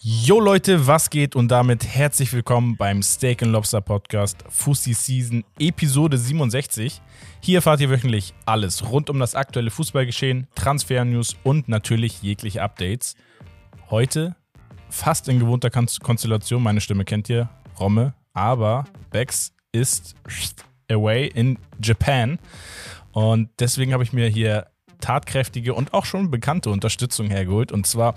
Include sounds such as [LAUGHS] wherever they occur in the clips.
Yo Leute, was geht und damit herzlich willkommen beim Steak and Lobster Podcast Fussi Season Episode 67. Hier erfahrt ihr wöchentlich alles rund um das aktuelle Fußballgeschehen, Transfer-News und natürlich jegliche Updates. Heute fast in gewohnter Konstellation, meine Stimme kennt ihr, Romme, aber Bex ist away in Japan und deswegen habe ich mir hier tatkräftige und auch schon bekannte Unterstützung hergeholt und zwar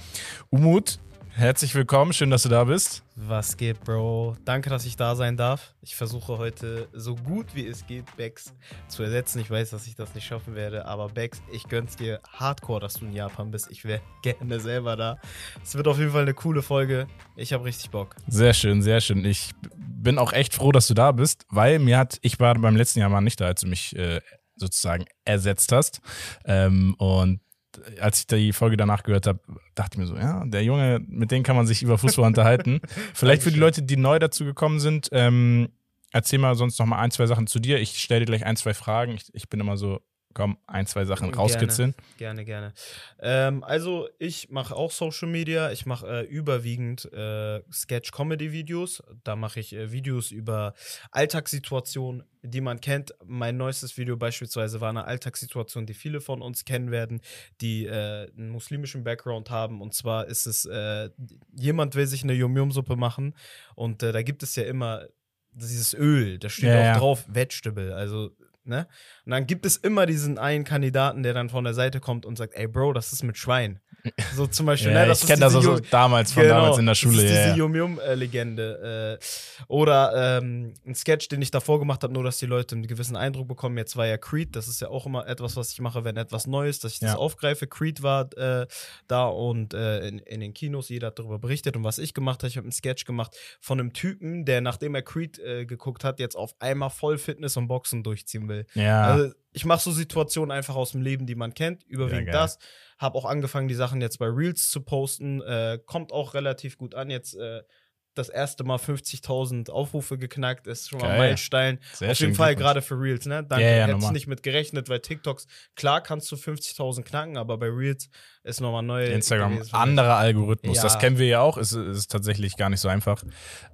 Umut, Herzlich willkommen, schön, dass du da bist. Was geht, Bro? Danke, dass ich da sein darf. Ich versuche heute so gut wie es geht, Bex zu ersetzen. Ich weiß, dass ich das nicht schaffen werde, aber Bex, ich gönn's dir hardcore, dass du in Japan bist. Ich wäre [LAUGHS] gerne selber da. Es wird auf jeden Fall eine coole Folge. Ich habe richtig Bock. Sehr schön, sehr schön. Ich bin auch echt froh, dass du da bist, weil mir hat, ich war beim letzten Jahr mal nicht da, als du mich äh, sozusagen ersetzt hast. Ähm, und als ich die Folge danach gehört habe, dachte ich mir so, ja, der Junge, mit dem kann man sich über Fußball unterhalten. [LAUGHS] Vielleicht für die Leute, die neu dazu gekommen sind, ähm, erzähl mal sonst noch mal ein, zwei Sachen zu dir. Ich stelle dir gleich ein, zwei Fragen. Ich, ich bin immer so komm, ein, zwei Sachen gerne, rauskitzeln. Gerne, gerne. Ähm, also ich mache auch Social Media. Ich mache äh, überwiegend äh, Sketch-Comedy-Videos. Da mache ich äh, Videos über Alltagssituationen, die man kennt. Mein neuestes Video beispielsweise war eine Alltagssituation, die viele von uns kennen werden, die äh, einen muslimischen Background haben. Und zwar ist es, äh, jemand will sich eine Yum-Yum-Suppe machen und äh, da gibt es ja immer dieses Öl, da steht ja, auch ja. drauf Vegetable, also ne? Und dann gibt es immer diesen einen Kandidaten, der dann von der Seite kommt und sagt, ey Bro, das ist mit Schwein. [LAUGHS] So zum Beispiel, ja, ne? Das ich kenne das also damals von genau, damals in der Schule. Das ist diese ja. Yum-Yum-Legende. Äh, oder ähm, ein Sketch, den ich davor gemacht habe, nur dass die Leute einen gewissen Eindruck bekommen. Jetzt war ja Creed, das ist ja auch immer etwas, was ich mache, wenn etwas Neues, dass ich das aufgreife. Creed war äh, da und äh, in, in, den Kinos, jeder hat darüber berichtet. Und was ich gemacht habe, ich habe einen Sketch gemacht von einem Typen, der nachdem er Creed äh, geguckt hat, jetzt auf einmal voll Fitness und Boxen durchziehen will. Ja. Also, ich mache so Situationen einfach aus dem Leben, die man kennt, überwiegend ja, das. Habe auch angefangen, die Sachen jetzt bei Reels zu posten. Äh, kommt auch relativ gut an. Jetzt äh, das erste Mal 50.000 Aufrufe geknackt, ist schon mal ein Meilenstein. Sehr Auf jeden Fall gerade für Reels, ne? Danke, ja, ja, hätte ich nicht mit gerechnet, weil TikToks, klar kannst du 50.000 knacken, aber bei Reels ist nochmal neu. Instagram, anderer Algorithmus, ja. das kennen wir ja auch, ist, ist tatsächlich gar nicht so einfach.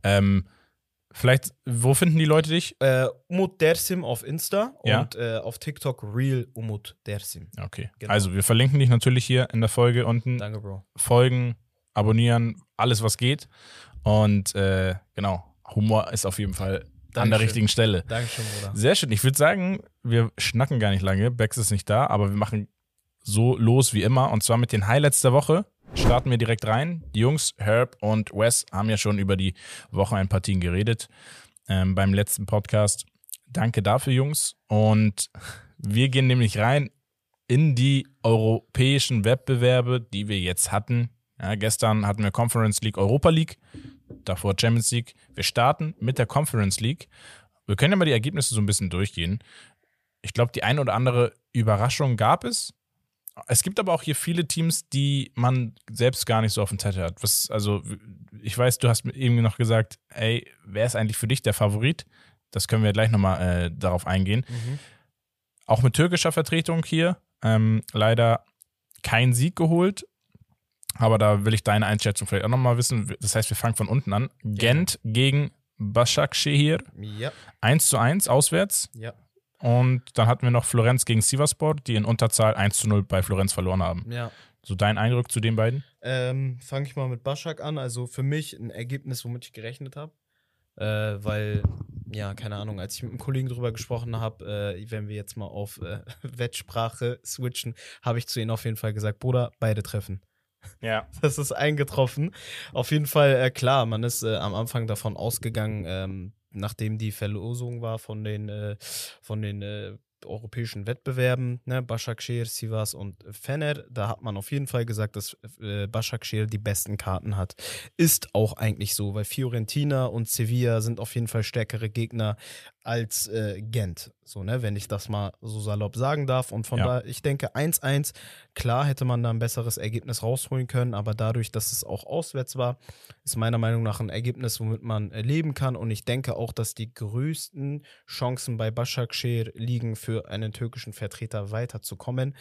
Ähm, Vielleicht, wo finden die Leute dich? Äh, Umut Dersim auf Insta ja. und äh, auf TikTok Real Umut Dersim. Okay. Genau. Also, wir verlinken dich natürlich hier in der Folge unten. Danke, Bro. Folgen, abonnieren, alles, was geht. Und äh, genau, Humor ist auf jeden Fall Dankeschön. an der richtigen Stelle. Dankeschön, Bruder. Sehr schön. Ich würde sagen, wir schnacken gar nicht lange. Bex ist nicht da, aber wir machen so los wie immer. Und zwar mit den Highlights der Woche starten wir direkt rein. Die Jungs, Herb und Wes, haben ja schon über die Wochenendpartien geredet ähm, beim letzten Podcast. Danke dafür, Jungs. Und wir gehen nämlich rein in die europäischen Wettbewerbe, die wir jetzt hatten. Ja, gestern hatten wir Conference League, Europa League, davor Champions League. Wir starten mit der Conference League. Wir können ja mal die Ergebnisse so ein bisschen durchgehen. Ich glaube, die eine oder andere Überraschung gab es. Es gibt aber auch hier viele Teams, die man selbst gar nicht so auf dem Zettel hat. Was, also, ich weiß, du hast irgendwie noch gesagt, ey, wer ist eigentlich für dich der Favorit? Das können wir gleich nochmal äh, darauf eingehen. Mhm. Auch mit türkischer Vertretung hier. Ähm, leider kein Sieg geholt. Aber da will ich deine Einschätzung vielleicht auch nochmal wissen. Das heißt, wir fangen von unten an. Gent ja. gegen Başakşehir. Ja. 1 zu 1 auswärts. Ja. Und dann hatten wir noch Florenz gegen Sivasport, die in Unterzahl 1 zu 0 bei Florenz verloren haben. Ja. So dein Eindruck zu den beiden? Ähm, Fange ich mal mit Baschak an. Also für mich ein Ergebnis, womit ich gerechnet habe. Äh, weil, ja, keine Ahnung, als ich mit einem Kollegen drüber gesprochen habe, äh, wenn wir jetzt mal auf äh, [LAUGHS] Wettsprache switchen, habe ich zu ihnen auf jeden Fall gesagt, Bruder, beide treffen. [LAUGHS] Ja. Das ist eingetroffen. Auf jeden Fall, äh, klar, man ist äh, am Anfang davon ausgegangen, ähm, nachdem die Verlosung war von den, äh, von den äh, europäischen Wettbewerben, ne, Başakşehir, Sivas und Fener, da hat man auf jeden Fall gesagt, dass äh, Başakşehir die besten Karten hat. Ist auch eigentlich so, weil Fiorentina und Sevilla sind auf jeden Fall stärkere Gegner als äh, Gent. So, ne, wenn ich das mal so salopp sagen darf. Und von ja. da, ich denke, 1-1, klar hätte man da ein besseres Ergebnis rausholen können, aber dadurch, dass es auch auswärts war, ist meiner Meinung nach ein Ergebnis, womit man äh, leben kann. Und ich denke auch, dass die größten Chancen bei Başakşehir liegen, für einen türkischen Vertreter weiterzukommen.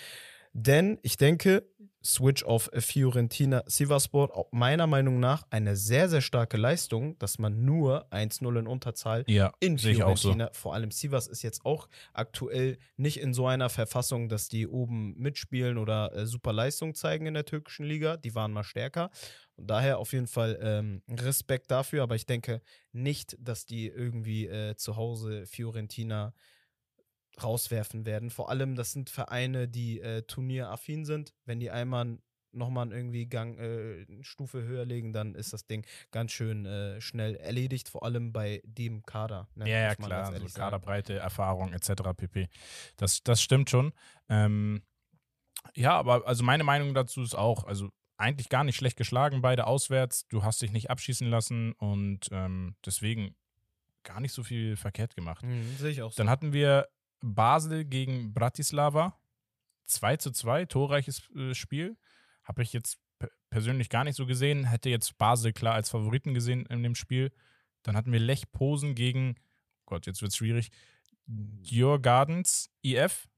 Denn ich denke, Switch auf Fiorentina Sivaspor. Auch Meiner Meinung nach eine sehr, sehr starke Leistung, dass man nur 1-0 in Unterzahl Ja, in auch so. Fiorentina. Vor allem Sivas ist jetzt auch aktuell nicht in so einer Verfassung, dass die oben mitspielen oder äh, super Leistung zeigen in der türkischen Liga. Die waren mal stärker. Und daher auf jeden Fall ähm, Respekt dafür. Aber ich denke nicht, dass die irgendwie äh, zu Hause Fiorentina rauswerfen werden. Vor allem, das sind Vereine, die äh, turnieraffin sind. Wenn die einmal nochmal irgendwie Gang, äh, eine Stufe höher legen, dann ist das Ding ganz schön äh, schnell erledigt, vor allem bei dem Kader. ne, Ja, ja, klar. ganz So ehrlich sagen. Kaderbreite, Erfahrung etc. pp. Das, das stimmt schon. Ähm, ja, aber also meine Meinung dazu ist auch, also eigentlich gar nicht schlecht geschlagen, beide auswärts. Du hast dich nicht abschießen lassen und ähm, deswegen gar nicht so viel verkehrt gemacht. Mhm, Sehe ich auch so. Dann hatten wir Basel gegen Bratislava. 2 zu 2, torreiches äh, Spiel. Habe ich jetzt pe- persönlich gar nicht so gesehen. Hätte jetzt Basel klar als Favoriten gesehen in dem Spiel. Dann hatten wir Lech Posen gegen, Gott, jetzt wird es schwierig, Dior Gardens IF.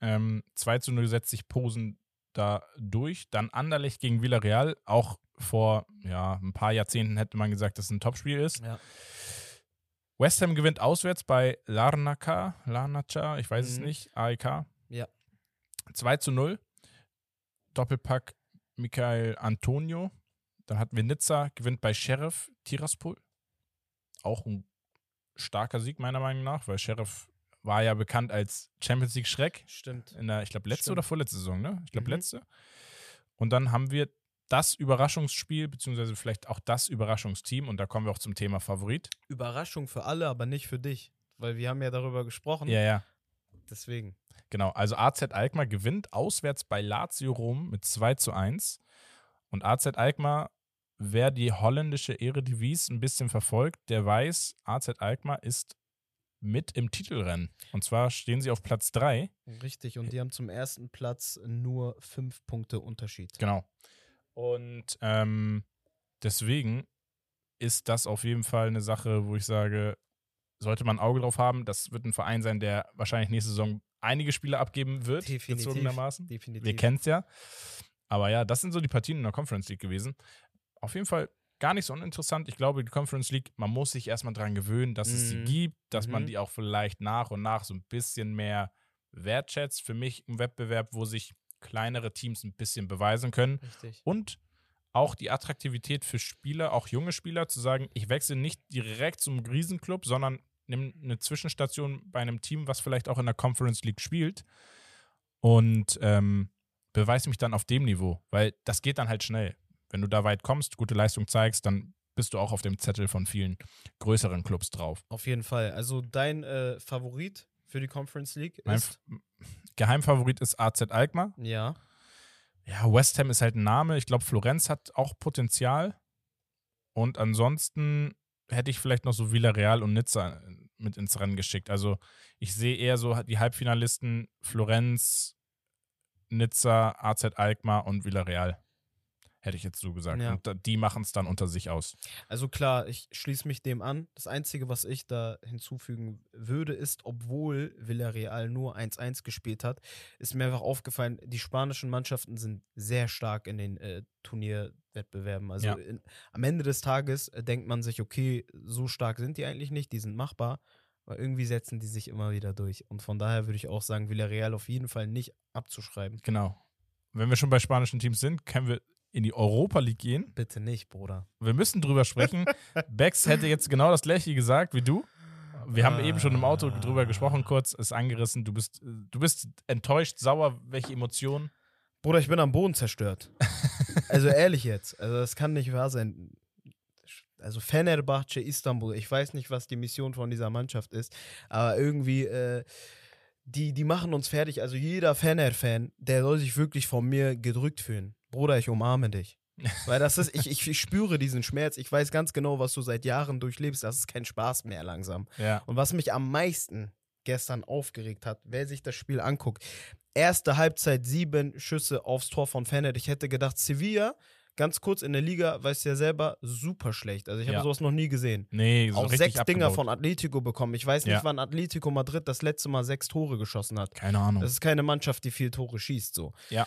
Ähm, 2 zu 0 setzt sich Posen da durch. Dann Anderlecht gegen Villarreal. Auch vor ja, ein paar Jahrzehnten hätte man gesagt, dass es ein Topspiel ist. ja. West Ham gewinnt auswärts bei Larnaca, Larnaca, ich weiß es Mhm. nicht, AEK. Ja. 2 zu 0. Doppelpack Michael Antonio. Dann hatten wir Nizza, gewinnt bei Sheriff Tiraspol. Auch ein starker Sieg meiner Meinung nach, weil Sheriff war ja bekannt als Champions League Schreck Stimmt. in der, ich glaube, letzte Stimmt. oder vorletzte Saison, ne? Ich glaube, Mhm. letzte. Und dann haben wir das Überraschungsspiel, beziehungsweise vielleicht auch das Überraschungsteam, und da kommen wir auch zum Thema Favorit. Überraschung für alle, aber nicht für dich. Weil wir haben ja darüber gesprochen. Ja, ja. Deswegen. Genau, also AZ Alkmaar gewinnt auswärts bei Lazio Rom mit 2 zu 1. Und AZ Alkmaar, wer die holländische Eredivisie ein bisschen verfolgt, der weiß, AZ Alkmaar ist mit im Titelrennen. Und zwar stehen sie auf Platz 3. Richtig. Und die haben zum ersten Platz nur fünf Punkte Unterschied. Genau. Und ähm, deswegen ist das auf jeden Fall eine Sache, wo ich sage, sollte man ein Auge drauf haben. Das wird ein Verein sein, der wahrscheinlich nächste Saison einige Spiele abgeben wird, Definitiv. gezwungenermaßen. Definitiv. Wir kennen es ja. Aber ja, das sind so die Partien in der Conference League gewesen. Auf jeden Fall gar nicht so uninteressant. Ich glaube, die Conference League, man muss sich erstmal dran gewöhnen, dass es sie Mhm. gibt, dass man Mhm. die auch vielleicht nach und nach so ein bisschen mehr wertschätzt. Für mich ein Wettbewerb, wo sich kleinere Teams ein bisschen beweisen können. Richtig. Und auch die Attraktivität für Spieler, auch junge Spieler, zu sagen, ich wechsle nicht direkt zum Riesenclub, sondern nehme eine Zwischenstation bei einem Team, was vielleicht auch in der Conference League spielt und ähm, beweise mich dann auf dem Niveau, weil das geht dann halt schnell. Wenn du da weit kommst, gute Leistung zeigst, dann bist du auch auf dem Zettel von vielen größeren Clubs drauf. Auf jeden Fall. Also dein äh, Favorit für die Conference League Mein ist. F- Geheimfavorit ist AZ Alkmaar. Ja. Ja, West Ham ist halt ein Name. Ich glaube, Florenz hat auch Potenzial. Und ansonsten hätte ich vielleicht noch so Villarreal und Nizza mit ins Rennen geschickt. Also ich sehe eher so die Halbfinalisten Florenz, Nizza, AZ Alkmaar und Villarreal. Hätte ich jetzt so gesagt. Ja. Und die machen es dann unter sich aus. Also klar, ich schließe mich dem an. Das Einzige, was ich da hinzufügen würde, ist, obwohl Villarreal nur 1-1 gespielt hat, ist mir einfach aufgefallen, die spanischen Mannschaften sind sehr stark in den äh, Turnierwettbewerben. Also Ja. in, am Ende des Tages äh, denkt man sich, okay, so stark sind die eigentlich nicht, die sind machbar. Aber irgendwie setzen die sich immer wieder durch. Und von daher würde ich auch sagen, Villarreal auf jeden Fall nicht abzuschreiben. Genau. Wenn wir schon bei spanischen Teams sind, können wir in die Europa League gehen. Bitte nicht, Bruder. Wir müssen drüber sprechen. [LAUGHS] Bex hätte jetzt genau das gleiche gesagt wie du. Wir haben Ah. eben schon im Auto drüber gesprochen, kurz, ist angerissen. Du bist, du bist enttäuscht, sauer, welche Emotionen? Bruder, ich bin am Boden zerstört. [LAUGHS] also ehrlich jetzt. Also das kann nicht wahr sein. Also Fenerbahce Istanbul, ich weiß nicht, was die Mission von dieser Mannschaft ist, aber irgendwie, äh, die, die machen uns fertig. Also jeder Fener-Fan, der soll sich wirklich von mir gedrückt fühlen. Bruder, ich umarme dich. [LAUGHS] Weil das ist, ich, ich, ich spüre diesen Schmerz. Ich weiß ganz genau, was du seit Jahren durchlebst. Das ist kein Spaß mehr langsam. Ja. Und was mich am meisten gestern aufgeregt hat, wer sich das Spiel anguckt, erste Halbzeit sieben Schüsse aufs Tor von Fener. Ich hätte gedacht, Sevilla, ganz kurz in der Liga, weißt du ja selber, super schlecht. Also ich habe Ja. sowas noch nie gesehen. Nee, so Auch sechs Dinger abgebaut. von Atletico bekommen. Ich weiß nicht, Ja. wann Atletico Madrid das letzte Mal sechs Tore geschossen hat. Keine Ahnung. Das ist keine Mannschaft, die viel Tore schießt, so. Ja.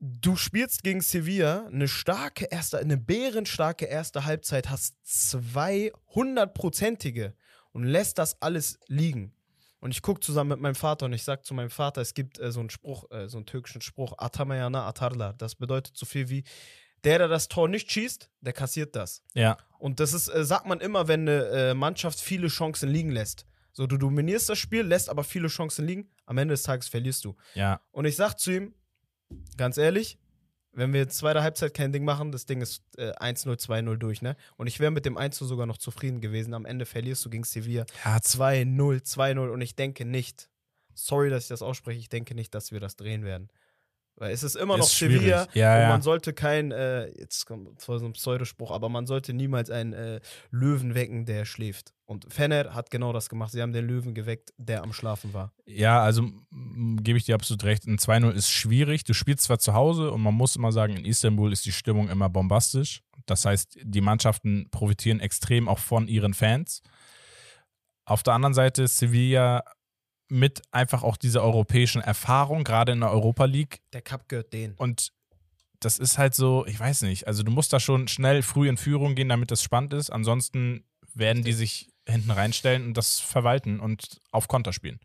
Du spielst gegen Sevilla eine starke erste, eine bärenstarke erste Halbzeit, hast zwei hundertprozentige und lässt das alles liegen. Und ich gucke zusammen mit meinem Vater und ich sage zu meinem Vater, es gibt äh, so einen Spruch, äh, so einen türkischen Spruch, Atamayana Atarla. Das bedeutet so viel wie, der, der das Tor nicht schießt, der kassiert das. Ja. Und das ist, äh, sagt man immer, wenn eine äh, Mannschaft viele Chancen liegen lässt. So, du dominierst das Spiel, lässt aber viele Chancen liegen, am Ende des Tages verlierst du. Ja. Und ich sag zu ihm, ganz ehrlich, wenn wir jetzt zweite Halbzeit kein Ding machen, das Ding ist äh, 1-0, 2-0 durch, ne? Und ich wäre mit dem 1 sogar noch zufrieden gewesen. Am Ende verlierst du gegen Sevilla Ja, 2-0, 2-0 und ich denke nicht, sorry, dass ich das ausspreche, ich denke nicht, dass wir das drehen werden. Weil es ist immer noch. Sevilla Ja, und ja. man sollte kein, äh, jetzt kommt zwar so ein Pseudospruch, aber man sollte niemals einen äh, Löwen wecken, der schläft. Und Fener hat genau das gemacht. Sie haben den Löwen geweckt, der am Schlafen war. Ja, also gebe ich dir absolut recht. Ein 2-0 ist schwierig. Du spielst zwar zu Hause und man muss immer sagen, in Istanbul ist die Stimmung immer bombastisch. Das heißt, die Mannschaften profitieren extrem auch von ihren Fans. Auf der anderen Seite ist Sevilla mit einfach auch dieser europäischen Erfahrung, gerade in der Europa League. Der Cup gehört denen. Und das ist halt so, ich weiß nicht, also du musst da schon schnell früh in Führung gehen, damit das spannend ist. Ansonsten werden die sich hinten reinstellen und das verwalten und auf Konter spielen.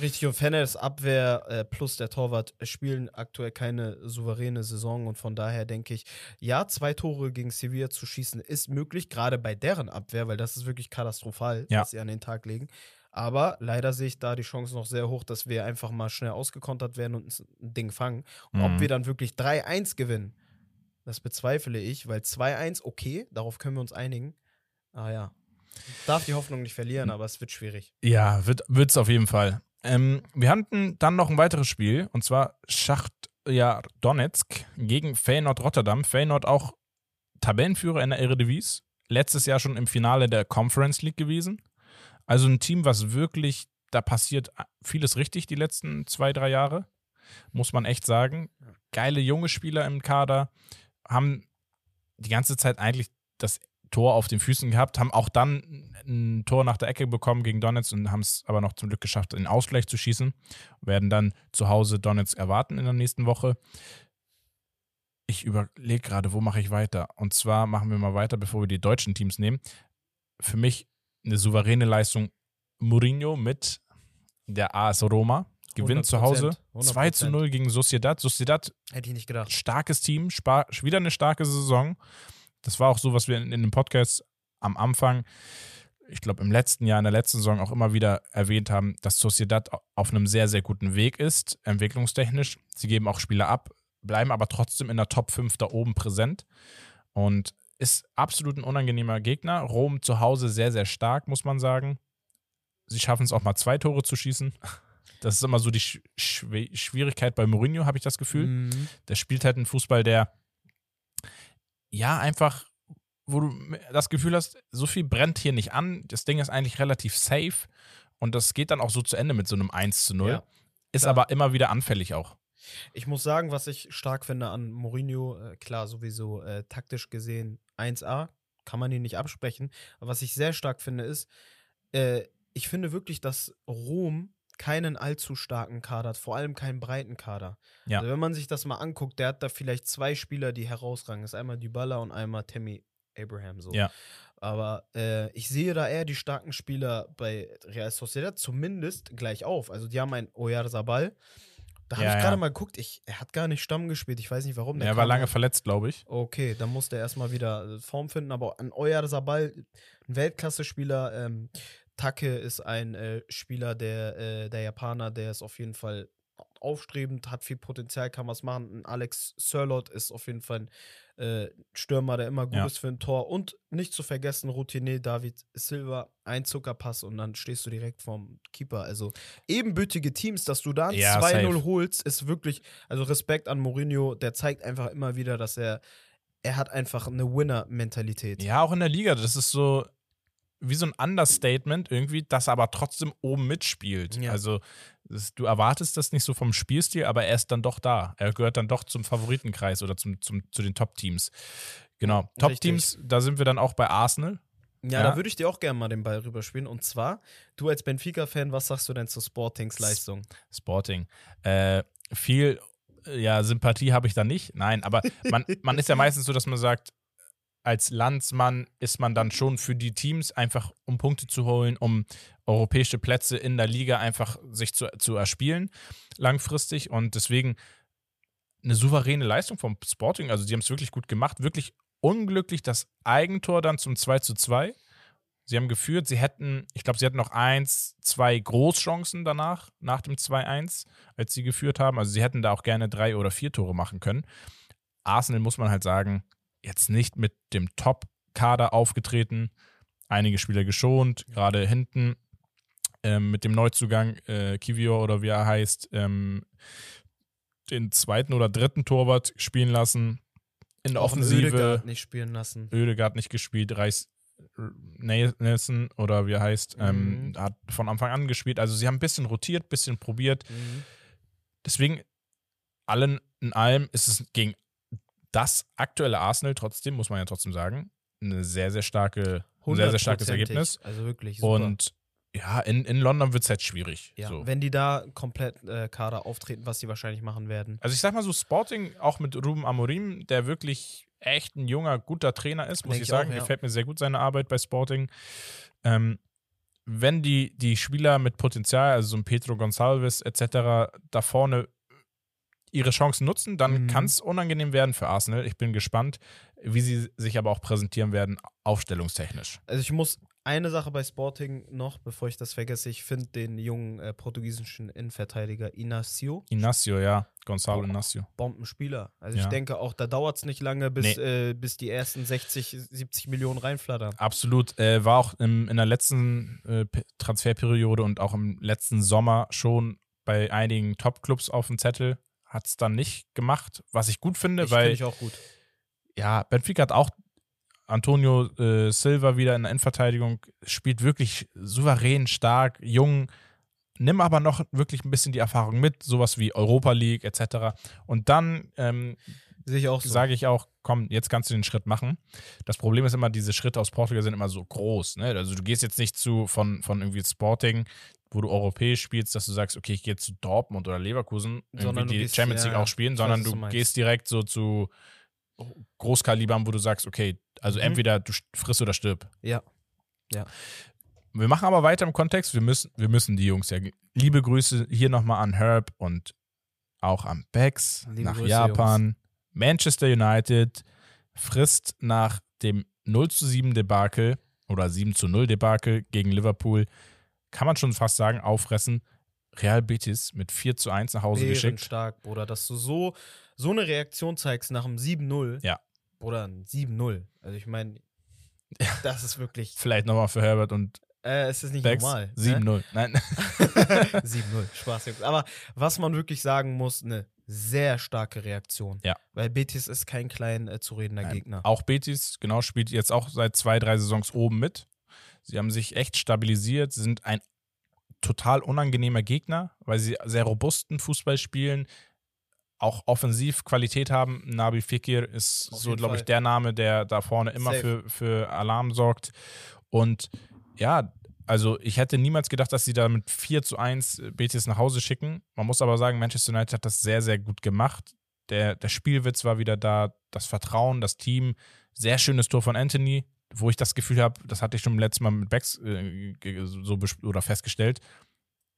Richtig, und Fenners Abwehr äh, plus der Torwart spielen aktuell keine souveräne Saison und von daher denke ich, ja, zwei Tore gegen Sevilla zu schießen ist möglich, gerade bei deren Abwehr, weil das ist wirklich katastrophal, Ja. was sie an den Tag legen. Aber leider sehe ich da die Chance noch sehr hoch, dass wir einfach mal schnell ausgekontert werden und ein Ding fangen. Und Mhm. ob wir dann wirklich 3-1 gewinnen, das bezweifle ich, weil 2-1, okay, darauf können wir uns einigen. Ah ja. Darf die Hoffnung nicht verlieren, aber es wird schwierig. Ja, wird es auf jeden Fall. Ähm, wir hatten dann noch ein weiteres Spiel und zwar Schachtjar Donetsk gegen Feyenoord Rotterdam. Feyenoord auch Tabellenführer in der Eredivisie, letztes Jahr schon im Finale der Conference League gewesen. Also ein Team, was wirklich, da passiert vieles richtig die letzten zwei, drei Jahre, muss man echt sagen. Geile junge Spieler im Kader, haben die ganze Zeit eigentlich das Tor auf den Füßen gehabt, haben auch dann ein Tor nach der Ecke bekommen gegen Donetsk und haben es aber noch zum Glück geschafft, den Ausgleich zu schießen. Werden dann zu Hause Donetsk erwarten in der nächsten Woche. Ich überlege gerade, wo mache ich weiter? Und zwar machen wir mal weiter, bevor wir die deutschen Teams nehmen. Für mich eine souveräne Leistung. Mourinho mit der AS Roma gewinnt zu Hause 2 zu 0 gegen Sociedad. Sociedad Hätte ich nicht gedacht. starkes Team, spa wieder eine starke Saison. Das war auch so, was wir in, in dem Podcast am Anfang, ich glaube im letzten Jahr, in der letzten Saison auch immer wieder erwähnt haben, dass Sociedad auf einem sehr, sehr guten Weg ist, entwicklungstechnisch. Sie geben auch Spieler ab, bleiben aber trotzdem in der Top 5 da oben präsent und ist absolut ein unangenehmer Gegner. Rom zu Hause sehr, sehr stark, muss man sagen. Sie schaffen es auch mal zwei Tore zu schießen. Das ist immer so die Sch Schw Schwierigkeit bei Mourinho, habe ich das Gefühl. Mhm. Der spielt halt einen Fußball, der ja einfach, wo du das Gefühl hast, so viel brennt hier nicht an. Das Ding ist eigentlich relativ safe und das geht dann auch so zu Ende mit so einem 1 zu 0. Ja, ist aber immer wieder anfällig auch. Ich muss sagen, was ich stark finde an Mourinho, äh, klar, sowieso äh, taktisch gesehen 1A, kann man ihn nicht absprechen. Aber was ich sehr stark finde, ist, äh, ich finde wirklich, dass Rom keinen allzu starken Kader hat, vor allem keinen breiten Kader. Ja. Also wenn man sich das mal anguckt, der hat da vielleicht zwei Spieler, die herausragen. Das ist einmal Dybala und einmal Tammy Abraham so. Ja. Aber äh, ich sehe da eher die starken Spieler bei Real Sociedad zumindest gleich auf. Also die haben einen Oyarzabal. Da habe Ja, ich ja. gerade mal geguckt, ich, er hat gar nicht Stamm gespielt. Ich weiß nicht warum. der Er war lange auch- verletzt, glaube ich. Okay, dann musste er erstmal wieder äh, Form finden. Aber an Oyarzabal, ein Weltklasse-Spieler. Ähm, Take ist ein äh, Spieler der, äh, der Japaner, der ist auf jeden Fall aufstrebend, hat viel Potenzial, kann was machen. Alex Sörlot ist auf jeden Fall ein äh, Stürmer, der immer gut Ja. ist für ein Tor. Und nicht zu vergessen, Routinier David Silva, ein Zuckerpass und dann stehst du direkt vorm Keeper. Also ebenbürtige Teams, dass du da ein Ja, 2-0 safe. holst, ist wirklich, also Respekt an Mourinho, der zeigt einfach immer wieder, dass er, er hat einfach eine Winner-Mentalität. Ja, auch in der Liga. Das ist so wie so ein Understatement irgendwie, das aber trotzdem oben mitspielt. Ja. Also das, du erwartest das nicht so vom Spielstil, aber er ist dann doch da. Er gehört dann doch zum Favoritenkreis oder zum, zum, zu den Top-Teams. Genau. Top-Teams, da sind wir dann auch bei Arsenal. Ja, Ja. da würde ich dir auch gerne mal den Ball rüberspielen. Und zwar, du als Benfica-Fan, was sagst du denn zu Sportings Leistung? Sporting. Äh, viel ja, Sympathie habe ich da nicht. Nein, aber man, man ist ja [LAUGHS] meistens so, dass man sagt, als Landsmann ist man dann schon für die Teams einfach, um Punkte zu holen, um europäische Plätze in der Liga einfach sich zu, zu erspielen, langfristig. Und deswegen eine souveräne Leistung vom Sporting. Also, die haben es wirklich gut gemacht. Wirklich unglücklich das Eigentor dann zum 2 zu 2. Sie haben geführt, sie hätten, ich glaube, sie hatten noch eins, zwei Großchancen danach, nach dem 2-1, als sie geführt haben. Also sie hätten da auch gerne drei oder vier Tore machen können. Arsenal muss man halt sagen, jetzt nicht mit dem Top-Kader aufgetreten. Einige Spieler geschont, gerade hinten ähm, mit dem Neuzugang äh, Kivio oder wie er heißt, ähm, den zweiten oder dritten Torwart spielen lassen. In der Auch Offensive. Oedegaard nicht spielen lassen. Ödegaard nicht gespielt, Reis Nelson oder wie er heißt, ähm, Mhm. hat von Anfang an gespielt. Also sie haben ein bisschen rotiert, ein bisschen probiert. Mhm. Deswegen, allen in allem ist es gegen das aktuelle Arsenal trotzdem, muss man ja trotzdem sagen, eine sehr, sehr starke, ein sehr, sehr starkes. Ergebnis. Also wirklich super. Und ja, in, in London wird es halt schwierig. ja, so. wenn die da komplett äh, Kader auftreten, was sie wahrscheinlich machen werden. Also ich sag mal so, Sporting, auch mit Ruben Amorim, der wirklich echt ein junger, guter Trainer ist, muss Denk ich ich auch, sagen. ja. Gefällt mir sehr gut seine Arbeit bei Sporting. Ähm, wenn die, die Spieler mit Potenzial, also so ein Pedro Gonçalves etc., da vorne ihre Chancen nutzen, dann Mhm. kann es unangenehm werden für Arsenal. Ich bin gespannt, wie sie sich aber auch präsentieren werden, aufstellungstechnisch. Also ich muss eine Sache bei Sporting noch, bevor ich das vergesse, ich finde den jungen äh, portugiesischen Innenverteidiger Inacio Inacio, ja, Gonzalo. Inacio. Bombenspieler. Also Ja. ich denke auch, da dauert es nicht lange, bis, Nee. äh, bis die ersten 60, 70 Millionen reinflattern. Absolut. Äh, war auch im, in der letzten äh, Transferperiode und auch im letzten Sommer schon bei einigen Top-Clubs auf dem Zettel. Hat es dann nicht gemacht, was ich gut finde, Ich weil finde ich auch gut. ja, Benfica hat auch Antonio äh, Silva wieder in der Endverteidigung, spielt wirklich souverän, stark, jung. Nimm aber noch wirklich ein bisschen die Erfahrung mit, sowas wie Europa League etc. Und dann ähm, Sehe ich auch so. sage ich auch, komm, jetzt kannst du den Schritt machen. Das Problem ist immer, diese Schritte aus Portugal sind immer so groß. Ne? Also du gehst jetzt nicht zu von, von irgendwie Sporting, wo du europäisch spielst, dass du sagst, okay, ich gehe zu Dortmund oder Leverkusen, Sondern irgendwie du die gehst- Champions League ja, auch spielen, weiß, sondern was du gehst direkt so zu Großkalibern, wo du sagst, okay, also Mhm. entweder du friss oder stirb. Ja. Wir machen aber weiter im Kontext. Wir müssen, wir müssen die Jungs ja. Liebe Grüße hier nochmal an Herb und auch an Bex Liebe nach Grüße, Japan. Manchester United frisst nach dem 0 zu 7 Debakel oder 7 zu 0 Debakel gegen Liverpool, kann man schon fast sagen, auffressen. Real Betis mit 4 zu 1 nach Hause geschickt. stark, Bruder, dass du so, so eine Reaktion zeigst nach einem 7-0. Ja. Bruder, ein 7-0. Also ich meine, [LAUGHS] das ist wirklich, Vielleicht nochmal für Herbert und äh, es ist nicht Bex. normal. ne? 7-0. Nein. [LAUGHS] [LAUGHS] 7-0. Spaß, Jungs. Aber was man wirklich sagen muss, eine sehr starke Reaktion. Ja. Weil Betis ist kein klein äh, zu redender. Gegner. Auch Betis, genau, spielt jetzt auch seit zwei, drei Saisons oben mit. Sie haben sich echt stabilisiert, Sie sind ein total unangenehmer Gegner, weil sie sehr robusten Fußball spielen, auch offensiv Qualität haben. Nabi Fekir ist Auf so, glaube ich, der Name, der da vorne immer Safe. für, für Alarm sorgt. Und ja, also ich hätte niemals gedacht, dass sie da mit 4 zu 1 Betis nach Hause schicken. Man muss aber sagen, Manchester United hat das sehr, sehr gut gemacht. Der, der Spielwitz war wieder da, das Vertrauen, das Team. Sehr schönes Tor von Anthony, wo ich das Gefühl habe, das hatte ich schon letztes Mal mit Becks äh, so oder festgestellt.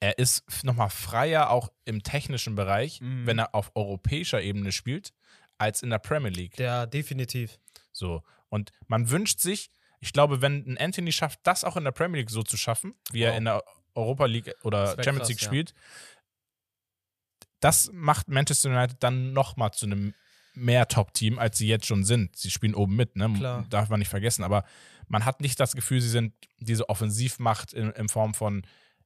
Er ist nochmal freier auch im technischen Bereich, Mhm. wenn er auf europäischer Ebene spielt, als in der Premier League. Ja, definitiv. So. Und man wünscht sich, ich glaube, wenn ein Anthony schafft, das auch in der Premier League so zu schaffen, wie er Wow. in der Europa League oder Champions krass, League ja. spielt, das macht Manchester United dann nochmal zu einem mehr Top-Team, als sie jetzt schon sind. Sie spielen oben mit, ne? Klar. Darf man nicht vergessen. Aber man hat nicht das Gefühl, sie sind diese Offensivmacht in, in Form von,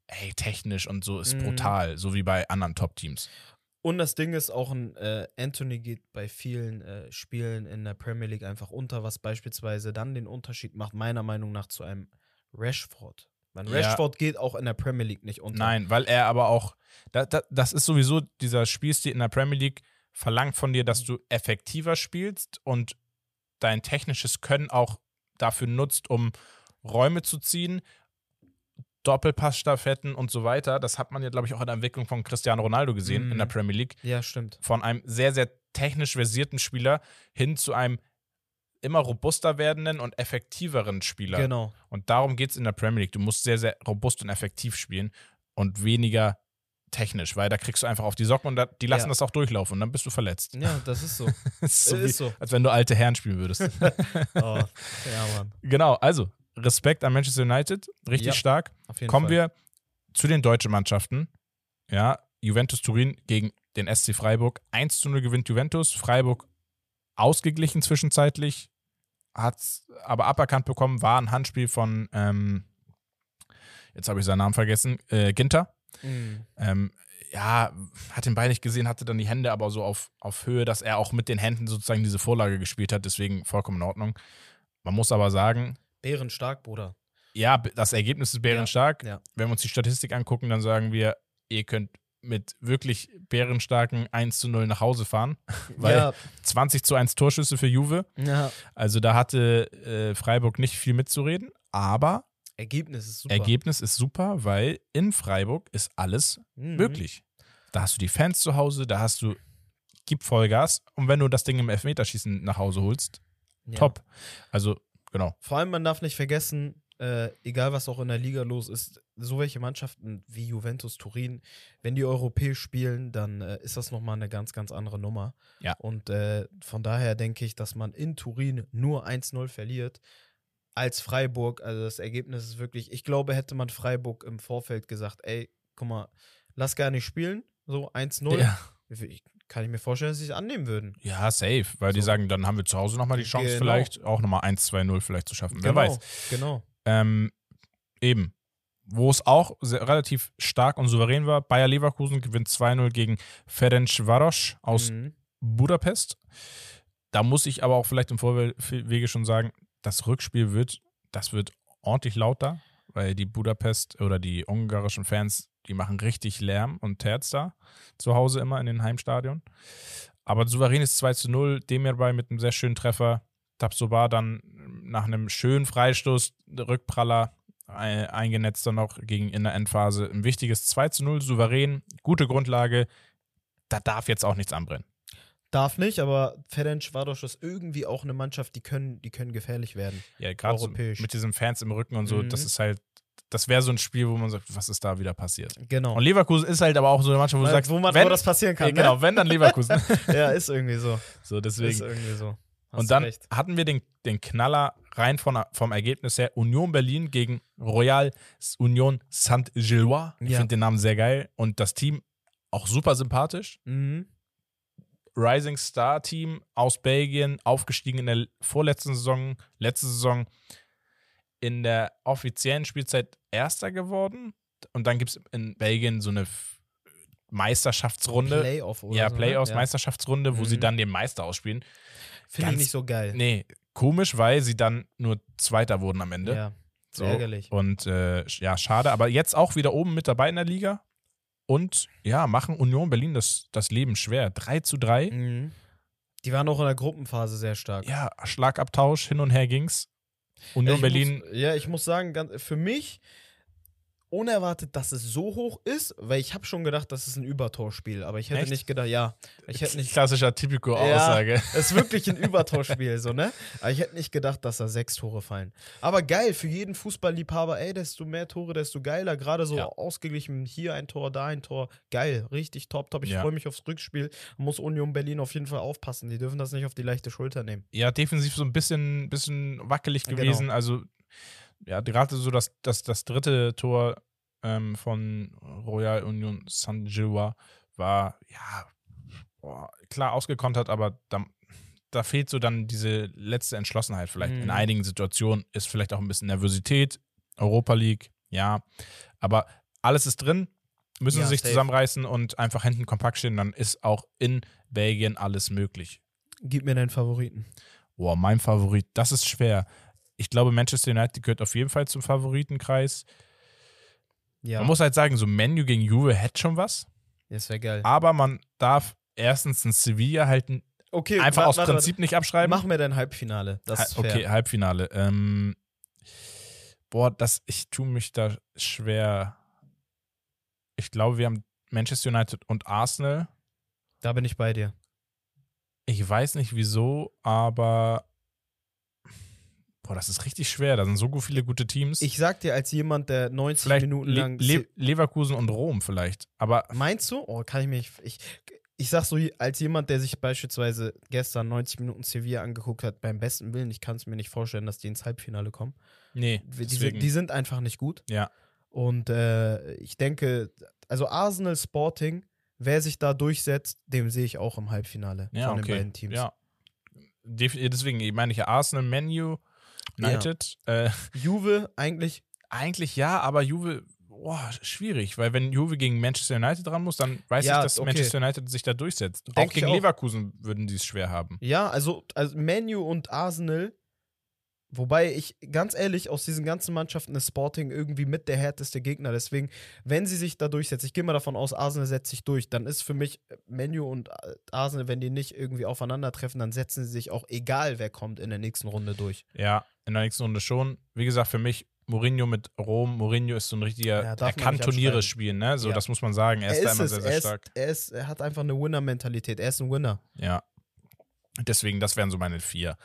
ey, technisch und so ist Mhm. brutal, so wie bei anderen Top-Teams. Und das Ding ist auch, ein äh, Anthony geht bei vielen äh, Spielen in der Premier League einfach unter, was beispielsweise dann den Unterschied macht, meiner Meinung nach, zu einem Rashford. Weil Ja. Rashford geht auch in der Premier League nicht unter. Nein, weil er aber auch, da, da, das ist sowieso dieser Spielstil in der Premier League, verlangt von dir, dass du effektiver spielst und dein technisches Können auch dafür nutzt, um Räume zu ziehen. Doppelpassstaffetten und so weiter. Das hat man ja, glaube ich, auch in der Entwicklung von Cristiano Ronaldo gesehen Mhm. in der Premier League. Ja, stimmt. Von einem sehr, sehr technisch versierten Spieler hin zu einem immer robuster werdenden und effektiveren Spieler. Genau. Und darum geht es in der Premier League. Du musst sehr, sehr robust und effektiv spielen und weniger technisch, weil da kriegst du einfach auf die Socken und da, die lassen Ja. das auch durchlaufen und dann bist du verletzt. Ja, das ist so. [LAUGHS] Das ist so wie, ist so. als wenn du alte Herren spielen würdest. [LAUGHS] Oh, ja, Mann. genau, also Respekt an Manchester United, richtig Ja, stark. Kommen Fall. wir zu den deutschen Mannschaften. Ja, Juventus Turin gegen den SC Freiburg. 1 zu 0 gewinnt Juventus. Freiburg ausgeglichen zwischenzeitlich, hat aber aberkannt bekommen, war ein Handspiel von, ähm, jetzt habe ich seinen Namen vergessen, äh, Ginter. Mhm. Ähm, ja, hat den Ball nicht gesehen, hatte dann die Hände aber so auf, auf Höhe, dass er auch mit den Händen sozusagen diese Vorlage gespielt hat, deswegen vollkommen in Ordnung. Man muss aber sagen, Bärenstark, Bruder. ja, das Ergebnis ist bärenstark. Ja. Wenn wir uns die Statistik angucken, dann sagen wir, ihr könnt mit wirklich bärenstarken 1 zu 0 nach Hause fahren, [LAUGHS] weil ja, 20 zu 1 Torschüsse für Juve. ja. Also da hatte äh, Freiburg nicht viel mitzureden, aber Ergebnis ist super. Ergebnis ist super, weil in Freiburg ist alles Mhm. möglich. Da hast du die Fans zu Hause, da hast du, gib Vollgas und wenn du das Ding im Elfmeterschießen nach Hause holst, Ja. top. Also, genau. Vor allem, man darf nicht vergessen, äh, egal was auch in der Liga los ist, so welche Mannschaften wie Juventus, Turin, wenn die europäisch spielen, dann äh, ist das nochmal eine ganz, ganz andere Nummer. Ja. Und äh, von daher denke ich, dass man in Turin nur 1-0 verliert. Als Freiburg, also das Ergebnis ist wirklich, ich glaube, hätte man Freiburg im Vorfeld gesagt, ey, guck mal, lass gar nicht spielen, so 1-0, Ja. kann ich mir vorstellen, dass sie es annehmen würden. ja, safe, weil die So. sagen, dann haben wir zu Hause nochmal die Chance, Genau. vielleicht auch nochmal 1-2-0 vielleicht zu schaffen. Wer genau, weiß. Genau. Ähm, eben. Wo es auch sehr, relativ stark und souverän war, Bayer Leverkusen gewinnt 2-0 gegen Ferencvaros aus Mhm. Budapest. Da muss ich aber auch vielleicht im Vorwege schon sagen, das Rückspiel wird, das wird ordentlich lauter, weil die Budapest oder die ungarischen Fans, die machen richtig Lärm und Terz da zu Hause immer in den Heimstadion. Aber souverän ist 2 zu 0, Demirbay mit einem sehr schönen Treffer, Tabsoba dann nach einem schönen Freistoß, Rückpraller ein- eingenetzt dann noch gegen in der Endphase. Ein wichtiges 2 zu 0, souverän, gute Grundlage. Da darf jetzt auch nichts anbrennen. Darf nicht, aber Ferenc war doch irgendwie auch eine Mannschaft, die können, die können gefährlich werden. Ja, gerade so mit diesen Fans im Rücken und so, Mhm. das ist halt, das wäre so ein Spiel, wo man sagt, was ist da wieder passiert? Genau. Und Leverkusen ist halt aber auch so eine Mannschaft, wo du Weil- sagst, wo, man, wenn, wo das passieren kann. ja, genau, wenn dann Leverkusen. Ne? [LAUGHS] Ja, ist irgendwie so. so, Ist deswegen. irgendwie so. Hast Und du dann recht. hatten wir den, den Knaller rein von, vom Ergebnis her: Union Berlin gegen Royal Union Saint-Gillois. Ich Ja. finde den Namen sehr geil und das Team auch super sympathisch. Mhm. Rising Star Team aus Belgien, aufgestiegen in der vorletzten Saison, letzte Saison in der offiziellen Spielzeit Erster geworden. Und dann gibt es in Belgien so eine Meisterschaftsrunde. Playoff oder ja, so. ne? Playoffs, Ja. Meisterschaftsrunde, wo sie Mhm. dann den Meister ausspielen. Finde ich nicht so geil. Nee, komisch, weil sie dann nur Zweiter wurden am Ende. Ja, So. ärgerlich. Und äh, ja, schade. Aber jetzt auch wieder oben mit dabei in der Liga. Und ja, machen Union Berlin das, das Leben schwer. 3 zu 3. Mhm. Die waren auch in der Gruppenphase sehr stark. Ja, Schlagabtausch, hin und her ging's. Union ich Berlin, Muss, ja, ich muss sagen, für mich unerwartet, dass es so hoch ist, weil ich habe schon gedacht, das ist ein Übertorspiel, aber ich hätte Echt? nicht gedacht, ja, ich hätte nicht klassischer Typico-Aussage. Es ist wirklich ein Übertorspiel, so, ne? Aber ich hätte nicht gedacht, dass da sechs Tore fallen. Aber geil, für jeden Fußballliebhaber, ey, desto mehr Tore, desto geiler. Gerade so Ja. ausgeglichen, hier ein Tor, da ein Tor. Geil, richtig top, top. Ich Ja. freue mich aufs Rückspiel. Muss Union Berlin auf jeden Fall aufpassen. Die dürfen das nicht auf die leichte Schulter nehmen. Ja, defensiv so ein bisschen, bisschen wackelig Genau. gewesen. Also, ja, gerade so das, das, das dritte Tor ähm, von Royal Union Saint-Gillois war, ja, boah, klar ausgekontert, aber da, da fehlt so dann diese letzte Entschlossenheit vielleicht. Mhm. In einigen Situationen ist vielleicht auch ein bisschen Nervosität. Europa League, ja. Aber alles ist drin. Müssen Ja, sie sich safe. zusammenreißen und einfach hinten kompakt stehen, dann ist auch in Belgien alles möglich. Gib mir deinen Favoriten. Boah, mein Favorit, das ist schwer. Ich glaube, Manchester United gehört auf jeden Fall zum Favoritenkreis. Ja, Man muss halt sagen, so Menu gegen Juve hätte schon was, das wäre geil. aber man darf erstens ein Sevilla halt Okay, einfach wa- aus warte, Prinzip nicht warte. abschreiben. Mach mir dein Halbfinale. Das ist Ha- fair. okay, Halbfinale. Ähm, Boah, das, ich tue mich da schwer. Ich glaube, wir haben Manchester United und Arsenal. Da bin ich bei dir. Ich weiß nicht wieso, aber boah, das ist richtig schwer. Da sind so viele gute Teams. Ich sag dir, als jemand, der 90 vielleicht Minuten lang. Le Leverkusen und Rom vielleicht. Aber Meinst du? Oh, kann ich mich. Ich, ich sag so, als jemand, der sich beispielsweise gestern 90 Minuten Sevilla angeguckt hat, beim besten Willen, ich kann es mir nicht vorstellen, dass die ins Halbfinale kommen. nee, Die, deswegen, sind, die sind einfach nicht gut. ja. Und äh, ich denke, also Arsenal Sporting, wer sich da durchsetzt, dem sehe ich auch im Halbfinale Ja, von okay. den beiden Teams. Ja. Deswegen meine ich ja Arsenal, Menu, United. Äh, Juve eigentlich, eigentlich ja, aber Juve, boah, schwierig, weil wenn Juve gegen Manchester United dran muss, dann weiß Ja, ich, dass okay. Manchester United sich da durchsetzt. Denk auch gegen auch. Leverkusen würden die es schwer haben. ja, also, also Menu und Arsenal, wobei ich ganz ehrlich, aus diesen ganzen Mannschaften ist Sporting irgendwie mit der härteste Gegner. Deswegen, wenn sie sich da durchsetzen, ich gehe mal davon aus, Arsenal setzt sich durch, dann ist für mich Menu und äh, Arsenal, wenn die nicht irgendwie aufeinandertreffen, dann setzen sie sich auch, egal wer kommt, in der nächsten Runde durch. Ja, in der nächsten Runde schon. Wie gesagt, für mich Mourinho mit Rom. Mourinho ist so ein richtiger, Ja, er kann Turniere spielen, ne? So, Ja. das muss man sagen. Er ist, da immer sehr, sehr er, stark. ist, er, ist, er hat einfach eine Winner-Mentalität. Er ist ein Winner. Ja. Deswegen, das wären so meine vier.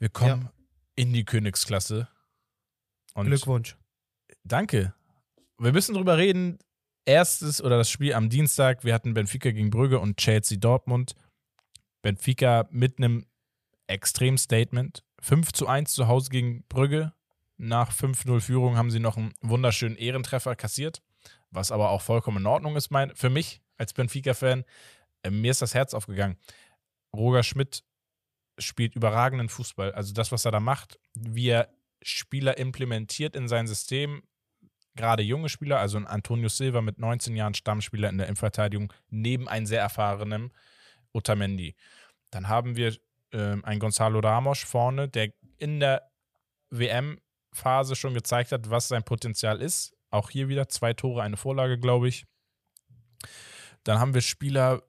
Wir kommen in die Königsklasse. Und Glückwunsch. Danke. Wir müssen drüber reden. Erstes oder das Spiel am Dienstag. Wir hatten Benfica gegen Brügge und Chelsea Dortmund. Benfica mit einem Extrem-Statement. 5 zu 1 zu Hause gegen Brügge. Nach 5-0 Führung haben sie noch einen wunderschönen Ehrentreffer kassiert. Was aber auch vollkommen in Ordnung ist, mein, für mich als Benfica-Fan. Äh, mir ist das Herz aufgegangen. Roger Schmidt spielt überragenden Fußball. Also das, was er da macht, wie er Spieler implementiert in sein System, gerade junge Spieler, also ein Antonio Silva mit 19 Jahren Stammspieler in der Innenverteidigung, neben einem sehr erfahrenen Otamendi. Dann haben wir ähm, einen Gonzalo Ramos vorne, der in der WM-Phase schon gezeigt hat, was sein Potenzial ist. Auch hier wieder zwei Tore, eine Vorlage, glaube ich. Dann haben wir Spieler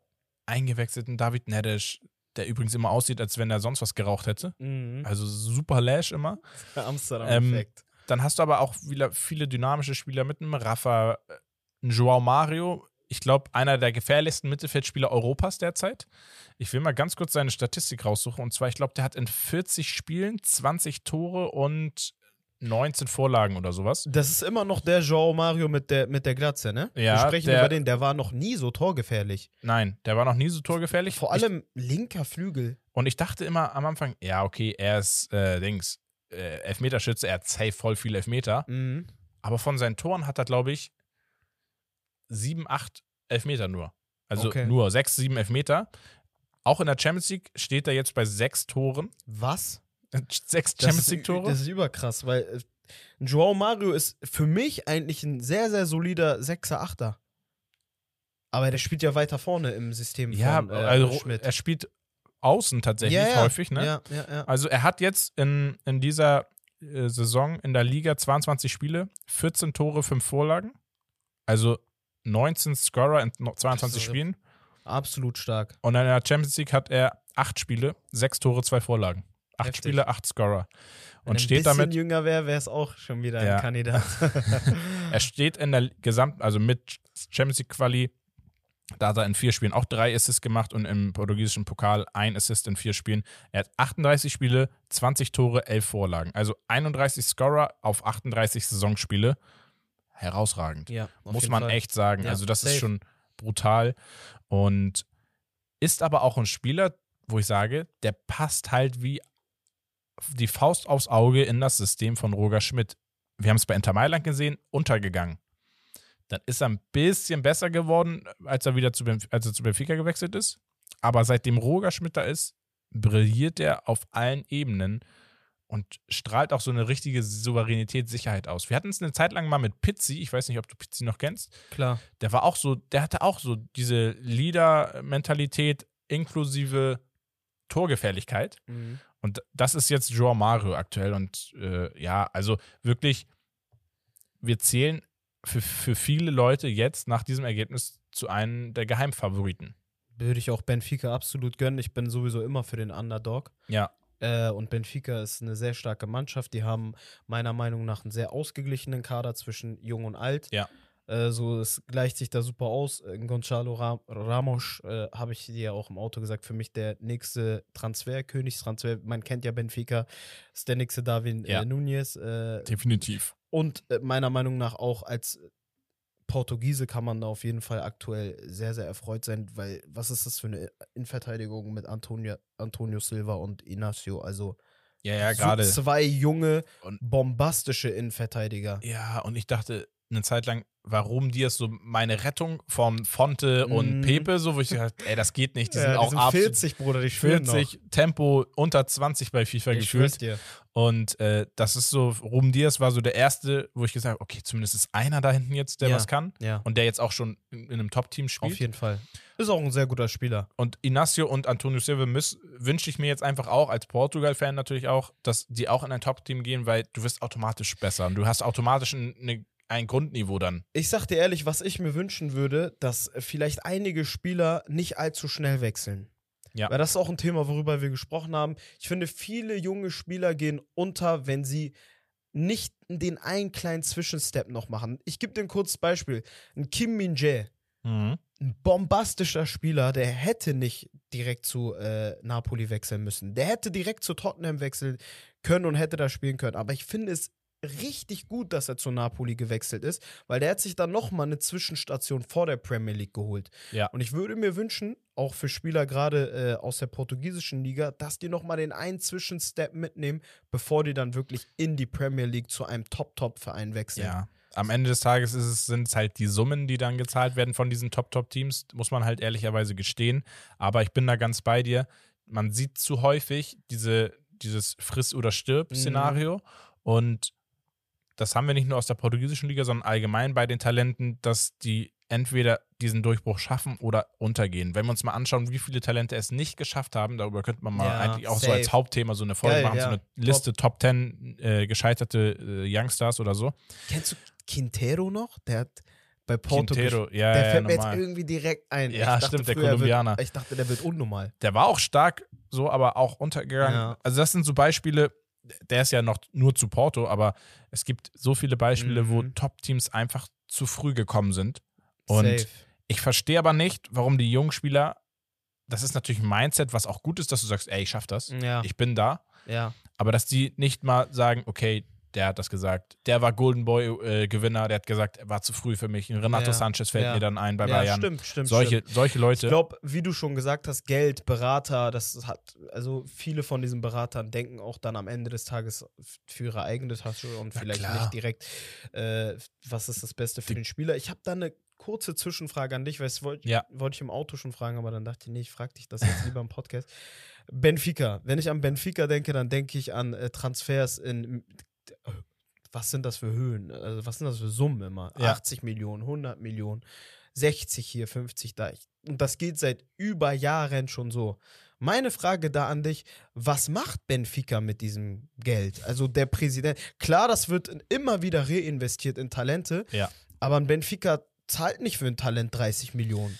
eingewechselten David Nedesch, der übrigens immer aussieht, als wenn er sonst was geraucht hätte. Also super Lash immer. [LAUGHS] Amsterdam-Effekt. Dann hast du aber auch wieder viele dynamische Spieler mit einem Rafa, äh, ein Joao Mario. Ich glaube, einer der gefährlichsten Mittelfeldspieler Europas derzeit. Ich will mal ganz kurz seine Statistik raussuchen. Und zwar, ich glaube, der hat in 40 Spielen 20 Tore und 19 Vorlagen oder sowas. das ist immer noch der Joao Mario mit der, mit der Glatze, ne? Ja, Wir sprechen der- über den, der war noch nie so torgefährlich. Nein, der war noch nie so torgefährlich. Vor allem linker Flügel. Ich, und ich dachte immer am Anfang, ja, okay, er ist, äh, Dings, äh, Elfmeterschütze, er hat safe voll viele Elfmeter. Mhm. Aber von seinen Toren hat er, glaube ich, sieben, acht Elfmeter nur. Also Okay. nur sechs, sieben Elfmeter. Auch in der Champions League steht er jetzt bei sechs Toren. Was? [LAUGHS] Sechs Das Champions League-Tore. das ist überkrass, weil äh, Joao Mario ist für mich eigentlich ein sehr, sehr solider Sechser, Achter. Aber der spielt ja weiter vorne im System Ja, von äh, also Schmidt. er spielt außen tatsächlich ja, ja. häufig, ne? Ja, ja, ja. Also er hat jetzt in, in dieser äh, Saison in der Liga 22 Spiele, 14 Tore, 5 Vorlagen. Also 19 Scorer in no- 22 Das ist- Spielen. Absolut stark. Und in der Champions League hat er 8 Spiele, 6 Tore, 2 Vorlagen. 8 Heftig. Spiele, 8 Scorer. Wenn Und er steht ein bisschen damit jünger wäre, wäre es auch schon wieder Ja. ein Kandidat. [LAUGHS] Er steht in der gesamten, also mit Champions League Quali, da hat er in vier Spielen auch drei Assists gemacht und im portugiesischen Pokal ein Assist in vier Spielen. Er hat 38 Spiele, 20 Tore, 11 Vorlagen. Also 31 Scorer auf 38 Saisonspiele. Herausragend. ja, Muss man Fall. echt sagen. Ja, also das safe. ist schon brutal. Und ist aber auch ein Spieler, wo ich sage, der passt halt wie die Faust aufs Auge in das System von Roger Schmidt. Wir haben es bei Inter Mailand gesehen, untergegangen. Dann ist er ein bisschen besser geworden, als er wieder zu, als er zu Benfica gewechselt ist. Aber seitdem Roger Schmidt da ist, brilliert er auf allen Ebenen und strahlt auch so eine richtige Souveränität, Sicherheit aus. Wir hatten es eine Zeit lang mal mit Pizzi, ich weiß nicht, ob du Pizzi noch kennst. Klar. Der war auch so, der hatte auch so diese Leader-Mentalität inklusive Torgefährlichkeit. Mhm. Und das ist jetzt Joao Mario aktuell. Und äh, ja, also wirklich, wir zählen für, für viele Leute jetzt nach diesem Ergebnis zu einem der Geheimfavoriten. Würde ich auch Benfica absolut gönnen. Ich bin sowieso immer für den Underdog. Ja. Äh, und Benfica ist eine sehr starke Mannschaft. Die haben meiner Meinung nach einen sehr ausgeglichenen Kader zwischen Jung und Alt. Ja. Äh, so, es gleicht sich da super aus. Äh, Gonzalo Ra Ramos, äh, habe ich dir ja auch im Auto gesagt, für mich der nächste Transfer, Königstransfer. Man kennt ja Benfica, ist der nächste Darwin Ja. Nunez. Definitiv. und meiner Meinung nach auch als Portugiese kann man da auf jeden Fall aktuell sehr, sehr erfreut sein, weil was ist das für eine Innenverteidigung mit Antonio, Antonio Silva und Inacio? Also Ja, ja, so gerade. zwei junge, Und- bombastische Innenverteidiger. Ja, und ich dachte eine Zeit lang, warum die ist so meine Rettung vom Fonte und Mhm. Pepe, so, wo ich dachte, ey, das geht nicht. Die sind Ja, auch absolut 40, Bruder, die spielen 40, Tempo unter 20 bei FIFA noch. Ich gefühlt. dir. Und äh, das ist so, Ruben Diaz war so der erste, wo ich gesagt habe, okay, zumindest ist einer da hinten jetzt, der Ja. was kann. Ja, Und der jetzt auch schon in, in einem Top-Team spielt. auf jeden Fall. Ist auch ein sehr guter Spieler. Und Inacio und Antonio Silva wünsche ich mir jetzt einfach auch, als Portugal-Fan natürlich auch, dass die auch in ein Top-Team gehen, weil du wirst automatisch besser und du hast automatisch ein, eine, ein Grundniveau dann. Ich sag dir ehrlich, was ich mir wünschen würde, dass vielleicht einige Spieler nicht allzu schnell wechseln. Ja. Weil das ist auch ein Thema, worüber wir gesprochen haben. Ich finde, viele junge Spieler gehen unter, wenn sie nicht den einen kleinen Zwischenstep noch machen. Ich gebe dir ein kurzes Beispiel. Ein Kim Min-jae, Mhm. ein bombastischer Spieler, der hätte nicht direkt zu äh, Napoli wechseln müssen. Der hätte direkt zu Tottenham wechseln können und hätte da spielen können. Aber ich finde es richtig gut, dass er zu Napoli gewechselt ist, weil der hat sich dann nochmal eine Zwischenstation vor der Premier League geholt. Ja. Und ich würde mir wünschen, auch für Spieler gerade äh, aus der portugiesischen Liga, dass die nochmal den einen Zwischenstep mitnehmen, bevor die dann wirklich in die Premier League zu einem Top-Top-Verein wechseln. Ja. Am Ende des Tages ist es, sind es halt die Summen, die dann gezahlt werden von diesen Top-Top-Teams, muss man halt ehrlicherweise gestehen. Aber ich bin da ganz bei dir. Man sieht zu häufig diese, dieses Friss- oder Stirb-Szenario. Und das haben wir nicht nur aus der portugiesischen Liga, sondern allgemein bei den Talenten, dass die entweder diesen Durchbruch schaffen oder untergehen. Wenn wir uns mal anschauen, wie viele Talente es nicht geschafft haben, darüber könnte man mal Ja, eigentlich auch so safe. als Hauptthema so eine Folge Geil, machen, ja. so eine Liste Top 10 äh, gescheiterte äh, Youngstars oder so. Kennst du Quintero noch? Der hat bei Porto. Quintero, ja, Der ja, fällt mir jetzt normal. irgendwie direkt ein. Ja, dachte stimmt, der er Kolumbianer. Wird, ich dachte, der wird unnormal. Der war auch stark, so, aber auch untergegangen. Ja. Also, das sind so Beispiele, der ist ja noch nur zu Porto, aber es gibt so viele Beispiele, wo Mhm. Top-Teams einfach zu früh gekommen sind. Und Safe. ich verstehe aber nicht, warum die jungen Spieler, das ist natürlich ein Mindset, was auch gut ist, dass du sagst, ey, ich schaff das, Ja, ich bin da, ja. aber dass die nicht mal sagen, okay, der hat das gesagt, der war Golden Boy-Gewinner, der hat gesagt, er war zu früh für mich. Renato Ja, Sanchez fällt ja. mir dann ein bei ja, Bayern. stimmt, stimmt. solche, stimmt. solche Leute. Ich glaube, wie du schon gesagt hast, Geld, Berater, das hat, also viele von diesen Beratern denken auch dann am Ende des Tages für ihre eigene Tasche und Na vielleicht klar. nicht direkt, äh, was ist das Beste für Die- den Spieler. Ich habe da eine kurze Zwischenfrage an dich, weil das wollte Ja. wollte ich im Auto schon fragen, aber dann dachte ich, nee, ich frage dich das jetzt lieber im Podcast. Benfica. Wenn ich an Benfica denke, dann denke ich an äh, Transfers in. Was sind das für Höhen? Also, was sind das für Summen immer? Ja. 80 Millionen, 100 Millionen, 60 hier, 50 da. Und das geht seit über Jahren schon so. Meine Frage da an dich: Was macht Benfica mit diesem Geld? Also, der Präsident. Klar, das wird immer wieder reinvestiert in Talente, Ja. aber ein Benfica zahlt nicht für ein Talent 30 Millionen.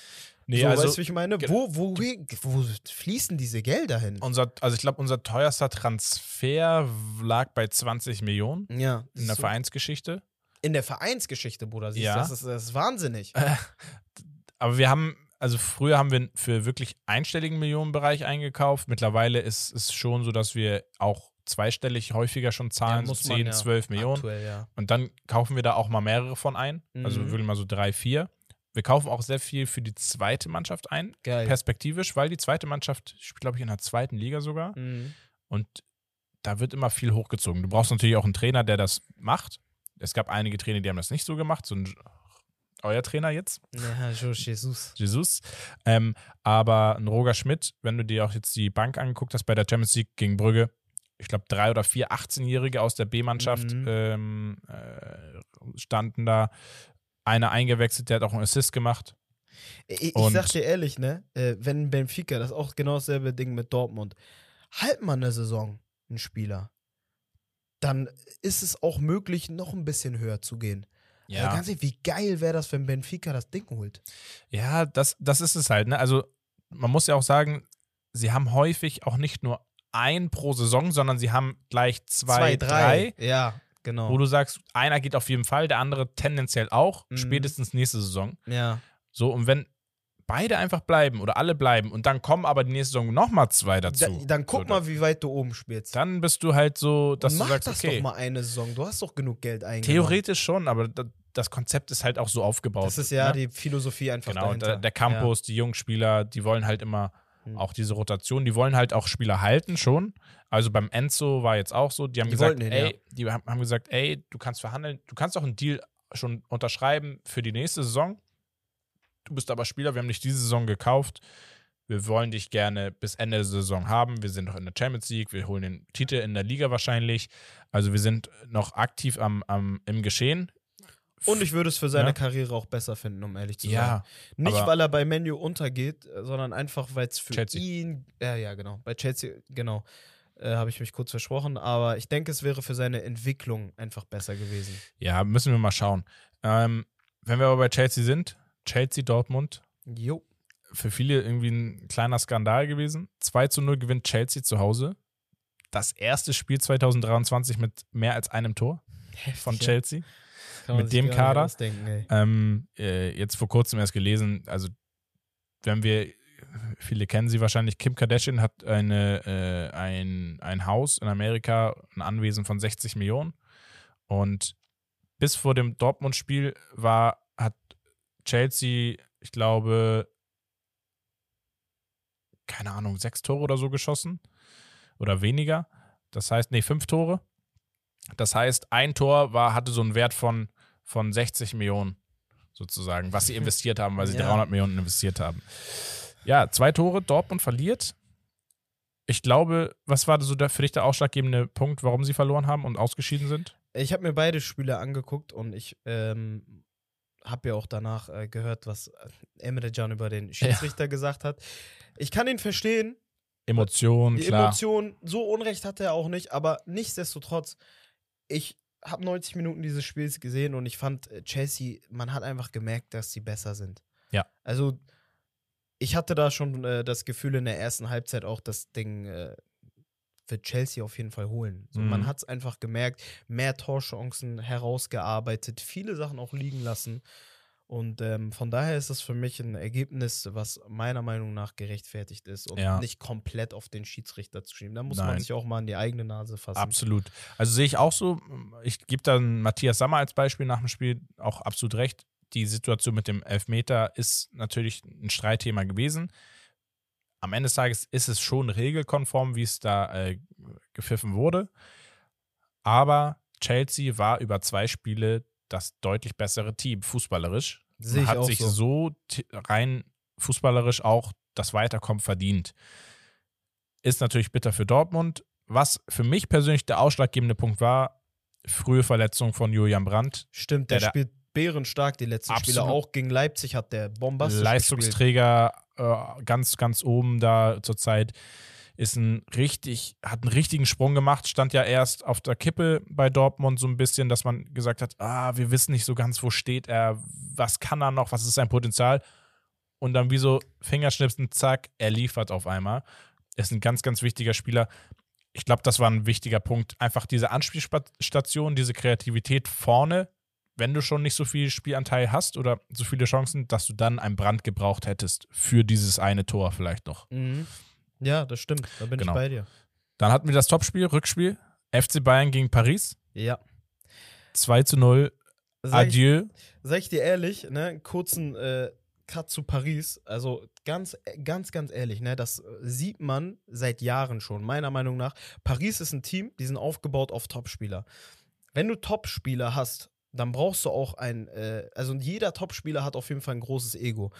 Nee, so, also, weißt du, wie ich meine? Wo, wo, wo fließen diese Gelder hin? unser, also ich glaube, unser teuerster Transfer lag bei 20 Millionen Ja, in der so- Vereinsgeschichte. in der Vereinsgeschichte, Bruder. Siehst, Ja. du, das, ist, das ist wahnsinnig. [LAUGHS] Aber wir haben, also früher haben wir für wirklich einstelligen Millionenbereich eingekauft. Mittlerweile ist es schon so, dass wir auch zweistellig häufiger schon zahlen, so 10, 12 Millionen. Aktuell, ja. Und dann kaufen wir da auch mal mehrere von ein. Also Mhm. wirklich mal so drei, vier. Wir kaufen auch sehr viel für die zweite Mannschaft ein, Geil. perspektivisch, weil die zweite Mannschaft spielt, glaube ich, in der zweiten Liga sogar. Mhm. Und da wird immer viel hochgezogen. Du brauchst natürlich auch einen Trainer, der das macht. Es gab einige Trainer, die haben das nicht so gemacht. So ein, euer Trainer jetzt, Ja, Jesus. Jesus. Ähm, aber ein Roger Schmidt, wenn du dir auch jetzt die Bank angeguckt hast bei der Champions League gegen Brügge, ich glaube, drei oder vier 18-Jährige aus der B-Mannschaft Mhm. ähm, äh, standen da. Einer eingewechselt, der hat auch einen Assist gemacht. Ich, ich sag dir ehrlich, ne, äh, wenn Benfica, das ist auch genau dasselbe Ding mit Dortmund, halt mal eine Saison einen Spieler, dann ist es auch möglich, noch ein bisschen höher zu gehen. Ja. Also ganz ehrlich, wie geil wäre das, wenn Benfica das Ding holt? Ja, das, das ist es halt. Ne? Also man muss ja auch sagen, sie haben häufig auch nicht nur ein pro Saison, sondern sie haben gleich zwei, drei, Ja, genau. wo du sagst, einer geht auf jeden Fall, der andere tendenziell auch, Mhm. spätestens nächste Saison. ja. So, und wenn beide einfach bleiben oder alle bleiben und dann kommen aber die nächste Saison nochmal zwei dazu. Da, dann guck so, mal, wie weit du oben spielst. Dann bist du halt so, dass Und du sagst, das okay. doch mal eine Saison. Du hast doch genug Geld eingenommen. Theoretisch schon, aber da, das Konzept ist halt auch so aufgebaut. Das ist ja ne? die Philosophie einfach Genau, dahinter. der, der Campus, die jungen Spieler, die wollen halt immer Hm. auch diese Rotation, die wollen halt auch Spieler halten schon. Also beim Enzo war jetzt auch so, die haben Die gesagt, ihn, ey, ja. die haben gesagt, ey, du kannst verhandeln, du kannst auch einen Deal schon unterschreiben für die nächste Saison. Du bist aber Spieler, wir haben dich diese Saison gekauft. Wir wollen dich gerne bis Ende der Saison haben. Wir sind noch in der Champions League, wir holen den Titel in der Liga wahrscheinlich. Also wir sind noch aktiv am, am, im Geschehen. Und ich würde es für seine Ja. Karriere auch besser finden, um ehrlich zu sein. ja, Nicht, weil er bei Menu untergeht, sondern einfach, weil es für Chelsea. ihn. Ja, ja, genau. Bei Chelsea, genau. Äh, Habe ich mich kurz versprochen. Aber ich denke, es wäre für seine Entwicklung einfach besser gewesen. ja, müssen wir mal schauen. Ähm, wenn wir aber bei Chelsea sind, Chelsea Dortmund, Jo. für viele irgendwie ein kleiner Skandal gewesen. 2 zu 0 gewinnt Chelsea zu Hause. Das erste Spiel 2023 mit mehr als einem Tor von Heftig, ja. Chelsea. Mit dem Kader. ausdenken, ey. Ähm, äh, jetzt vor kurzem erst gelesen, also wenn wir, viele kennen sie wahrscheinlich, Kim Kardashian hat eine, äh, ein, ein Haus in Amerika, ein Anwesen von 60 Millionen. Und bis vor dem Dortmund-Spiel war, hat Chelsea, ich glaube, keine Ahnung, sechs Tore oder so geschossen. Oder weniger. Das heißt, nee, fünf Tore. Das heißt, ein Tor war, hatte so einen Wert von, von 60 Millionen sozusagen, was sie [LAUGHS] investiert haben, weil sie Ja. 300 Millionen investiert haben. Ja, zwei Tore, Dortmund verliert. Ich glaube, was war so der, für dich der ausschlaggebende Punkt, warum sie verloren haben und ausgeschieden sind? Ich habe mir beide Spiele angeguckt und ich ähm, habe ja auch danach äh, gehört, was äh, Emre Can über den Schiedsrichter gesagt hat. Ich kann ihn verstehen. Emotionen, klar. Emotionen, so Unrecht hat er auch nicht, aber nichtsdestotrotz, ich habe 90 Minuten dieses Spiels gesehen und ich fand äh, Chelsea, man hat einfach gemerkt, dass sie besser sind. Ja. Also, ich hatte da schon äh, das Gefühl in der ersten Halbzeit auch, das Ding äh, wird Chelsea auf jeden Fall holen. So, Mhm. Man hat es einfach gemerkt, mehr Torchancen herausgearbeitet, viele Sachen auch liegen lassen. Und ähm, von daher ist es für mich ein Ergebnis, was meiner Meinung nach gerechtfertigt ist und Ja. nicht komplett auf den Schiedsrichter zu schieben. Da muss man Nein. sich auch mal an die eigene Nase fassen. Absolut. Also sehe ich auch so. Ich gebe dann Matthias Sammer als Beispiel nach dem Spiel auch absolut recht. Die Situation mit dem Elfmeter ist natürlich ein Streitthema gewesen. Am Ende des Tages ist es schon regelkonform, wie es da äh, gepfiffen wurde. Aber Chelsea war über zwei Spiele das deutlich bessere Team, fußballerisch. Sehe hat sich so. so rein fußballerisch auch das Weiterkommen verdient. Ist natürlich bitter für Dortmund. Was für mich persönlich der ausschlaggebende Punkt war, frühe Verletzung von Julian Brandt. Stimmt, der, Der spielt bärenstark die letzten Spiele. Auch gegen Leipzig hat der bombastisch. Leistungsträger äh, ganz, ganz oben da zurzeit. Ist ein richtig, hat einen richtigen Sprung gemacht, stand ja erst auf der Kippe bei Dortmund so ein bisschen, dass man gesagt hat, ah, wir wissen nicht so ganz, wo steht er, was kann er noch, was ist sein Potenzial. Und dann wie so Fingerschnipsen, zack, er liefert auf einmal. Ist ein ganz, ganz wichtiger Spieler. Ich glaube, das war ein wichtiger Punkt. Einfach diese Anspielstation, diese Kreativität vorne, wenn du schon nicht so viel Spielanteil hast oder so viele Chancen, dass du dann einen Brand gebraucht hättest für dieses eine Tor vielleicht noch. Mhm. Ja, das stimmt. Da bin Genau. ich bei dir. Dann hatten wir das Topspiel, Rückspiel. FC Bayern gegen Paris. Ja. 2 zu 0. Sag ich, Adieu. sag ich dir ehrlich, ne, kurzen äh, Cut zu Paris. Also ganz, ganz, ganz ehrlich, ne, das äh, sieht man seit Jahren schon, meiner Meinung nach. Paris ist ein Team, die sind aufgebaut auf Topspieler. Wenn du Topspieler hast, dann brauchst du auch ein, äh, also jeder Topspieler hat auf jeden Fall ein großes Ego.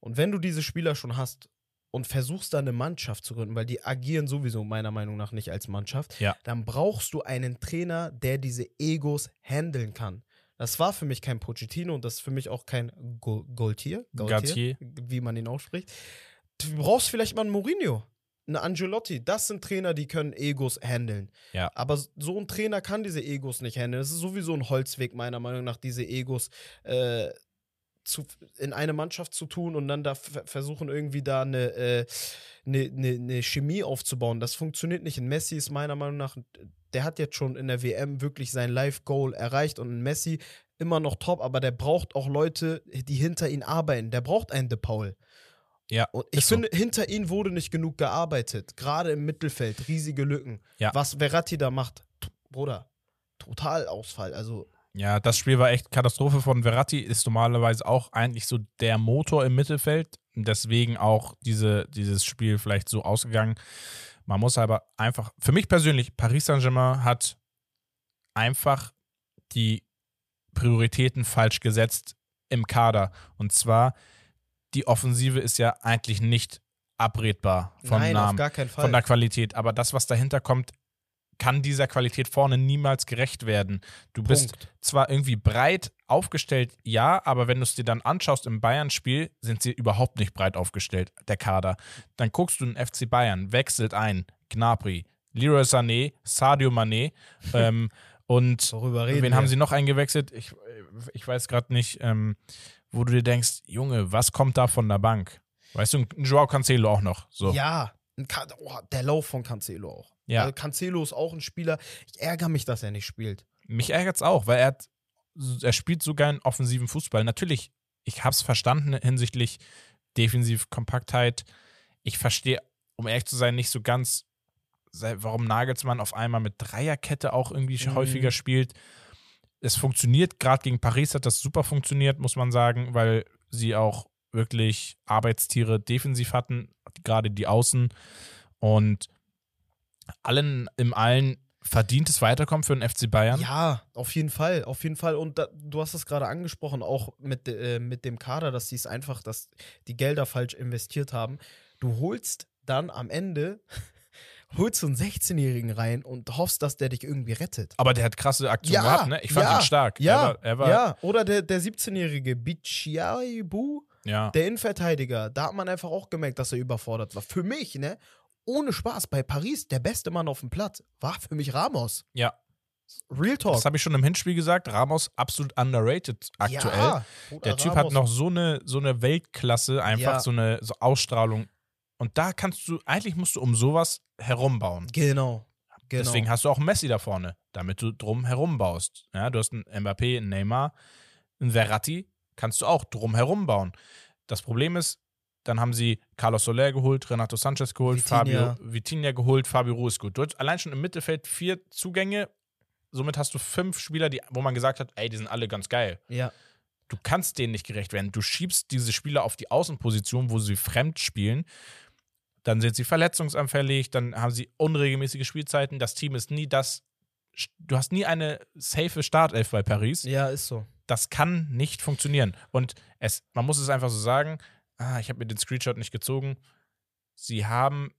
Und wenn du diese Spieler schon hast und versuchst da eine Mannschaft zu gründen, weil die agieren sowieso meiner Meinung nach nicht als Mannschaft, Ja. dann brauchst du einen Trainer, der diese Egos handeln kann. Das war für mich kein Pochettino und das ist für mich auch kein Go Gaultier, Gaultier. wie man ihn ausspricht. Du brauchst vielleicht mal einen Mourinho, einen Angelotti. Das sind Trainer, die können Egos handeln. Ja. Aber so ein Trainer kann diese Egos nicht handeln. Es ist sowieso ein Holzweg, meiner Meinung nach, diese Egos äh, zu, in eine Mannschaft zu tun und dann da versuchen, irgendwie da eine, äh, eine, eine, eine, Chemie aufzubauen. Das funktioniert nicht. Und Messi ist meiner Meinung nach, der hat jetzt schon in der WM wirklich sein Live-Goal erreicht und Messi immer noch top, aber der braucht auch Leute, die hinter ihm arbeiten. Der braucht einen De Paul. Ja, und ich finde, so. hinter ihm wurde nicht genug gearbeitet. Gerade im Mittelfeld, riesige Lücken. Ja. Was Verratti da macht, Bruder, Totalausfall. Also ja, das Spiel war echt Katastrophe von Verratti, ist normalerweise auch eigentlich so der Motor im Mittelfeld. Deswegen auch diese, dieses Spiel vielleicht so ausgegangen. Man muss aber einfach, für mich persönlich, Paris Saint-Germain hat einfach die Prioritäten falsch gesetzt im Kader. Und zwar, die Offensive ist ja eigentlich nicht abredbar vom Nein, Namen, von der Qualität. Aber das, was dahinter kommt, kann dieser Qualität vorne niemals gerecht werden. Du Punkt. bist zwar irgendwie breit aufgestellt, ja, aber wenn du es dir dann anschaust im Bayern-Spiel, sind sie überhaupt nicht breit aufgestellt, der Kader. Dann guckst du den FC Bayern, wechselt ein, Gnabry, Leroy Sané, Sadio Mané [LAUGHS] ähm, und wen wir. haben sie noch eingewechselt? Ich, ich weiß gerade nicht, ähm, wo du dir denkst, Junge, was kommt da von der Bank? Weißt du, ein Joao Cancelo auch noch. So. Ja, oh, der Lauf von Cancelo auch. Ja. Also Cancelo ist auch ein Spieler. Ich ärgere mich, dass er nicht spielt. Mich ärgert es auch, weil er, hat, er spielt sogar einen offensiven Fußball. Natürlich, ich habe es verstanden hinsichtlich Defensiv-Kompaktheit. Ich verstehe, um ehrlich zu sein, nicht so ganz, warum Nagelsmann auf einmal mit Dreierkette auch irgendwie mhm. häufiger spielt. Es funktioniert, gerade gegen Paris hat das super funktioniert, muss man sagen, weil sie auch wirklich Arbeitstiere defensiv hatten, gerade die Außen. Und allen im allen verdientes Weiterkommen für den FC Bayern? Ja, auf jeden Fall, auf jeden Fall. Und da, du hast es gerade angesprochen, auch mit, äh, mit dem Kader, dass sie es einfach, dass die Gelder falsch investiert haben. Du holst dann am Ende [LAUGHS] holst du einen 16-Jährigen rein und hoffst, dass der dich irgendwie rettet. Aber der hat krasse Aktionen ja, gehabt, ne? Ich fand ja, ihn stark. Ja, er war, er war ja. Oder der, der 17-Jährige Bichiaibu, ja. der Innenverteidiger, da hat man einfach auch gemerkt, dass er überfordert war. Für mich, ne? Ohne Spaß, bei Paris, der beste Mann auf dem Platz war für mich Ramos. Ja. Real Talk. Das habe ich schon im Hinspiel gesagt. Ramos absolut underrated aktuell. Ja, der Typ Ramos. hat noch so eine, so eine Weltklasse, einfach ja. so eine so Ausstrahlung. Und da kannst du, eigentlich musst du um sowas herumbauen. Genau. genau. Deswegen hast du auch Messi da vorne, damit du drum herum baust. Ja, du hast einen Mbappé, einen Neymar, einen Verratti, kannst du auch drum herum bauen. Das Problem ist, dann haben sie Carlos Soler geholt, Renato Sanchez geholt, Vitinha. Fabio Vitinha geholt, Fabio Ruiz gut. Du hast allein schon im Mittelfeld vier Zugänge. Somit hast du fünf Spieler, die, wo man gesagt hat, ey, die sind alle ganz geil. Ja. Du kannst denen nicht gerecht werden. Du schiebst diese Spieler auf die Außenposition, wo sie fremd spielen. Dann sind sie verletzungsanfällig, dann haben sie unregelmäßige Spielzeiten. Das Team ist nie das. Du hast nie eine safe Startelf bei Paris. Ja, ist so. Das kann nicht funktionieren. Und es, man muss es einfach so sagen, ah, ich habe mir den Screenshot nicht gezogen. Sie haben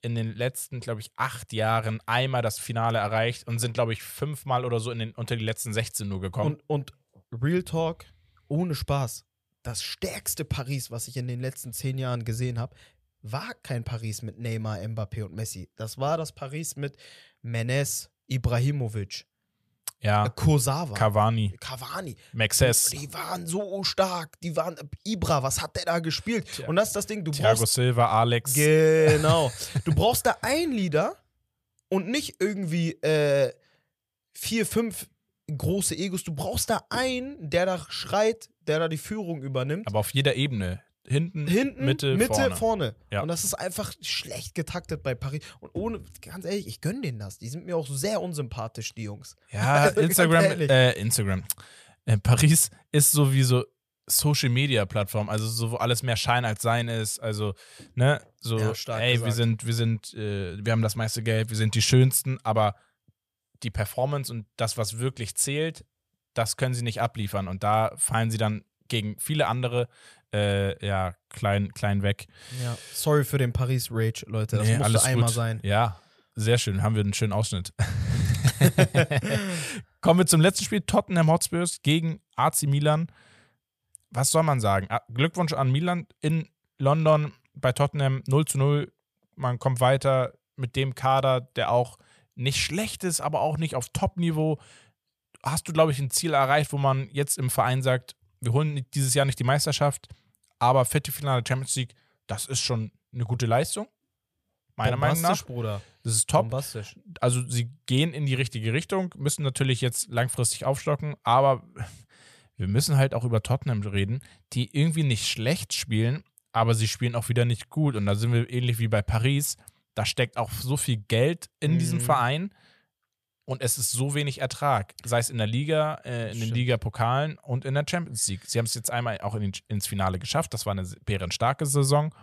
in den letzten, glaube ich, acht Jahren einmal das Finale erreicht und sind, glaube ich, fünfmal oder so in den, unter die letzten 16 nur gekommen. Und, und Real Talk, ohne Spaß, das stärkste Paris, was ich in den letzten zehn Jahren gesehen habe, war kein Paris mit Neymar, Mbappé und Messi. Das war das Paris mit Menes, Ibrahimovic, ja. Kosawa. Cavani. Cavani. Maxes. Die waren so stark. Die waren. Ibra, was hat der da gespielt? Tja. Und das ist das Ding. Du Thiago brauchst, Silva, Alex. Genau. [LAUGHS] du brauchst da ein Leader und nicht irgendwie äh, vier, fünf große Egos. Du brauchst da einen, der da schreit, der da die Führung übernimmt. Aber auf jeder Ebene. Hinten, Hinten Mitte, Mitte, vorne. vorne. Ja. Und das ist einfach schlecht getaktet bei Paris. Und ohne, ganz ehrlich, ich gönne denen das. Die sind mir auch sehr unsympathisch, die Jungs. Ja, [LAUGHS] Instagram, äh, Instagram. Äh, Paris ist sowieso Social Media Plattform, also so wo alles mehr Schein als Sein ist, also ne, so ja, ey, gesagt. wir sind wir sind äh, wir haben das meiste Geld, wir sind die schönsten, aber die Performance und das was wirklich zählt, das können sie nicht abliefern und da fallen sie dann gegen viele andere äh, ja, klein, klein weg. Ja, sorry für den Paris Rage, Leute. Das nee, musste alles einmal gut. sein. Ja, sehr schön. Haben wir einen schönen Ausschnitt. [LAUGHS] [LAUGHS] Kommen wir zum letzten Spiel. Tottenham Hotspurs gegen AC Milan. Was soll man sagen? Ah, Glückwunsch an Milan in London bei Tottenham 0 zu 0. Man kommt weiter mit dem Kader, der auch nicht schlecht ist, aber auch nicht auf Top-Niveau. Hast du, glaube ich, ein Ziel erreicht, wo man jetzt im Verein sagt, wir holen dieses Jahr nicht die Meisterschaft, aber Viertelfinale Champions League, das ist schon eine gute Leistung. Meiner Meinung nach. Bruder. Das ist top. Bombastisch. Also sie gehen in die richtige Richtung, müssen natürlich jetzt langfristig aufstocken, aber wir müssen halt auch über Tottenham reden, die irgendwie nicht schlecht spielen, aber sie spielen auch wieder nicht gut. Und da sind wir ähnlich wie bei Paris. Da steckt auch so viel Geld in diesem Mhm. Verein und es ist so wenig Ertrag. Sei es in der Liga, äh, in den. Liga-Pokalen und in der Champions League. Sie haben es jetzt einmal auch in ins Finale geschafft. Das war eine bärenstarke Saison.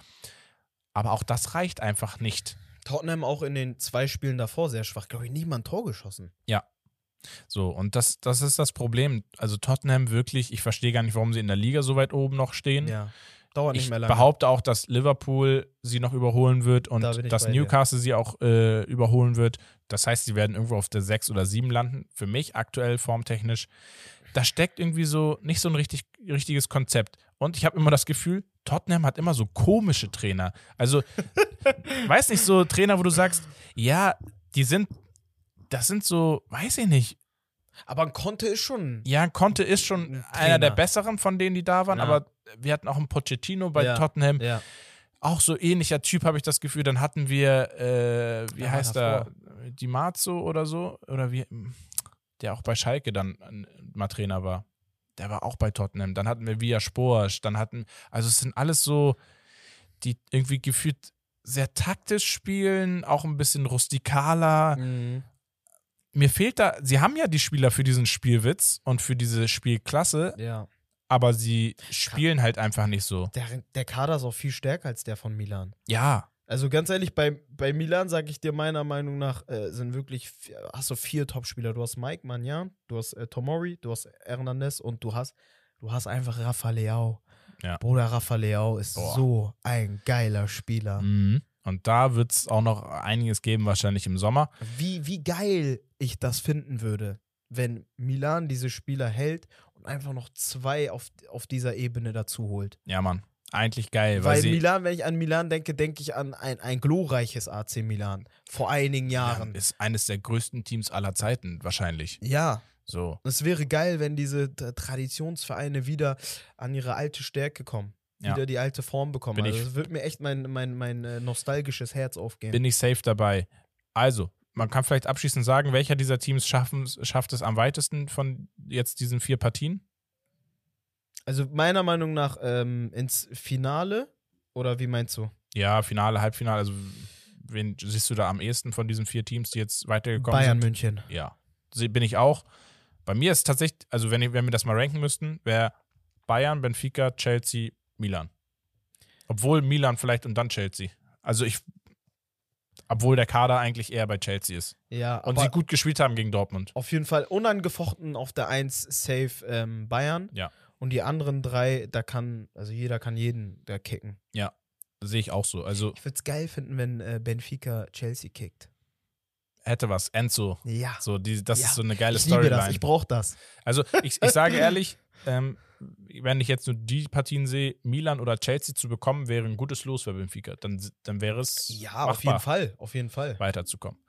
Aber auch das reicht einfach nicht. Tottenham auch in den zwei Spielen davor sehr schwach. Glaube ich, niemand Tor geschossen. So, und das, das ist das Problem. Also Tottenham wirklich, ich verstehe gar nicht, warum sie in der Liga so weit oben noch stehen. Ja. Dauert nicht ich mehr lange. behaupte auch, dass Liverpool sie noch überholen wird und Da dass bei dir. Newcastle sie auch äh, überholen wird. Das heißt, sie werden irgendwo auf der 6 oder 7 landen. Für mich aktuell formtechnisch. Da steckt irgendwie so nicht so ein richtig, richtiges Konzept. Und ich habe immer das Gefühl, Tottenham hat immer so komische Trainer. Also, [LAUGHS] weiß nicht, so Trainer, wo du sagst, ja, die sind, das sind so, weiß ich nicht, Aber ein Conte ist schon. ja, Conte ist schon Ein einer der besseren von denen, die da waren, Ja. aber wir hatten auch einen Pochettino bei Ja. Tottenham. Ja. Auch so ähnlicher Typ, habe ich das Gefühl. Dann hatten wir, äh, wie war heißt er? Di Marzo oder so? Oder wie? Der auch bei Schalke dann äh, mal Trainer war. Der war auch bei Tottenham. Dann hatten wir Via Sporsch. Dann hatten, also es sind alles so, die irgendwie gefühlt sehr taktisch spielen, auch ein bisschen rustikaler Mhm. mir fehlt da, sie haben ja die Spieler für diesen Spielwitz und für diese Spielklasse, Ja. Aber sie spielen halt einfach nicht so. Der, der Kader ist auch viel stärker als der von Milan. Ja, Also ganz ehrlich, bei, bei Milan sage ich dir meiner Meinung nach, äh, sind wirklich, hast du vier Topspieler. Du hast Mike Magnan, du hast äh, Tomori, du hast Hernandez und du hast, du hast einfach Rafa Leao. Ja. Bruder, Rafa Leao ist Boah. so ein geiler Spieler. mhm. und da wird es auch noch einiges geben, wahrscheinlich im Sommer. Wie, wie geil ich das finden würde, wenn Milan diese Spieler hält und einfach noch zwei auf, auf dieser Ebene dazu holt. Ja, Mann, eigentlich geil, weil, Weil Milan, wenn ich an Milan denke, denke ich an ein, ein glorreiches AC Milan vor einigen ja, Jahren. ist eines der größten Teams aller Zeiten, wahrscheinlich. Ja, So, es wäre geil, wenn diese Traditionsvereine wieder an ihre alte Stärke kommen. Ja. Wieder die alte Form bekommen. Bin also es wird mir echt mein, mein, mein äh, nostalgisches Herz aufgehen. bin ich safe dabei. Also, man kann vielleicht abschließend sagen, welcher dieser Teams schaffen, schafft es am weitesten von jetzt diesen vier Partien? also meiner Meinung nach ähm, ins Finale oder wie meinst du? Ja, Finale, Halbfinale, also wen siehst du da am ehesten von diesen vier Teams, die jetzt weitergekommen Bayern sind? München. Ja, bin ich auch. Bei mir ist tatsächlich, also wenn, ich, wenn wir das mal ranken müssten, wäre Bayern, Benfica, Chelsea, Milan. Obwohl Milan vielleicht und dann Chelsea. Also ich, obwohl der Kader eigentlich eher bei Chelsea ist. Ja, Und sie gut gespielt haben gegen Dortmund. auf jeden Fall unangefochten auf der 1 safe ähm, Bayern. Ja. Und die anderen drei, da kann, also jeder kann jeden da kicken. Sehe ich auch so. Also Ich würde es geil finden, wenn äh, Benfica Chelsea kickt. hätte was. Enzo. Ja. So, die, das Ja, ist so eine geile ich liebe das, Storyline. ich brauche das. Also ich, ich sage [LAUGHS] ehrlich, ähm, wenn ich jetzt nur die Partien sehe, Milan oder Chelsea zu bekommen, wäre ein gutes Los für Benfica. Dann, dann wäre es Ja, machbar, auf jeden Fall, auf jeden Fall. weiterzukommen.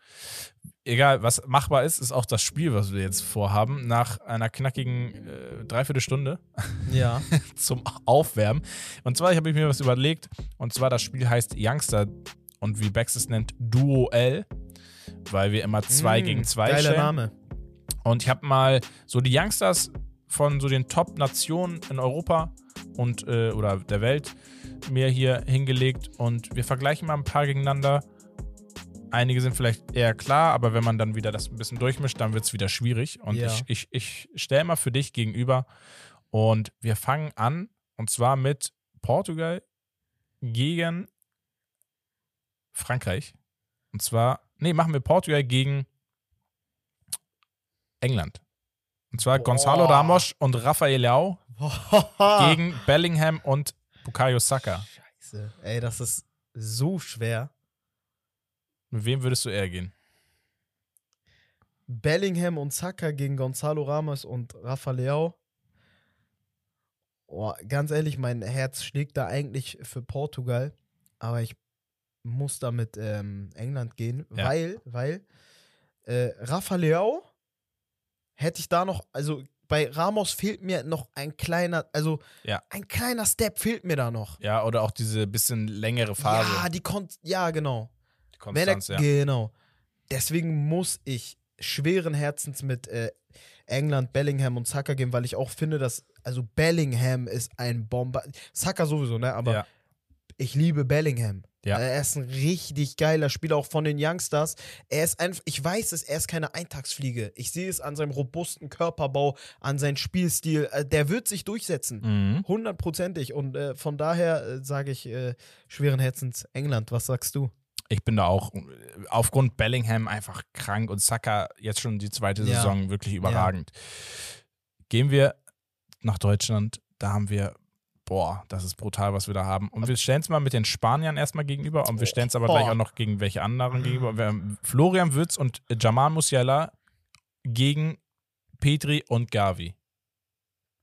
Egal, was machbar ist, ist auch das Spiel, was wir jetzt vorhaben. Nach einer knackigen äh, Dreiviertelstunde [LAUGHS] Ja. zum Aufwärmen. Und zwar habe ich mir was überlegt. Und zwar das Spiel heißt Youngster und wie Bex es nennt, Duo-L. Weil wir immer zwei Mm, gegen zwei Geiler stellen. Name. Und ich habe mal so die Youngsters von so den Top-Nationen in Europa und äh, oder der Welt mir hier hingelegt und wir vergleichen mal ein paar gegeneinander. Einige sind vielleicht eher klar, aber wenn man dann wieder das ein bisschen durchmischt, dann wird es wieder schwierig. Und Ja. ich, ich, ich stelle mal für dich gegenüber und wir fangen an und zwar mit Portugal gegen Frankreich. Und zwar, nee, machen wir Portugal gegen England. Und zwar Boah. Gonzalo Ramos und Rafael Leao gegen Bellingham und Bukayo Saka. Scheiße. Ey, das ist so schwer. Mit wem würdest du eher gehen? Bellingham und Saka gegen Gonzalo Ramos und Rafa Leao. Oh, ganz ehrlich, mein Herz schlägt da eigentlich für Portugal, aber ich muss da mit ähm, England gehen, Ja. weil, weil äh, Rafa Leao hätte ich da noch, also bei Ramos fehlt mir noch ein kleiner, also Ja. ein kleiner Step fehlt mir da noch. Ja, oder auch diese bisschen längere Phase. Ja, die Kon ja, genau. die Konstanz, ja. Genau. Deswegen muss ich schweren Herzens mit äh, England, Bellingham und Saka gehen, weil ich auch finde, dass, also Bellingham ist ein Bomber. Saka sowieso, ne? Aber ja. ich liebe Bellingham. Ja. Äh, Er ist ein richtig geiler Spieler, auch von den Youngsters. Er ist einfach, ich weiß es, er ist keine Eintagsfliege. Ich sehe es an seinem robusten Körperbau, an seinem Spielstil. Äh, Der wird sich durchsetzen. Mhm. Hundertprozentig. Und äh, von daher äh, sage ich äh, schweren Herzens England. Was sagst du? Ich bin da auch äh, aufgrund Bellingham einfach krank und Saka jetzt schon die zweite Ja. Saison wirklich überragend. Gehen wir nach Deutschland, da haben wir, boah, das ist brutal, was wir da haben. Und wir stellen es mal mit den Spaniern erstmal gegenüber und wir stellen es aber Boah. gleich auch noch gegen welche anderen gegenüber. Wir haben Florian Würz und Jamal Musiala gegen Petri und Gavi.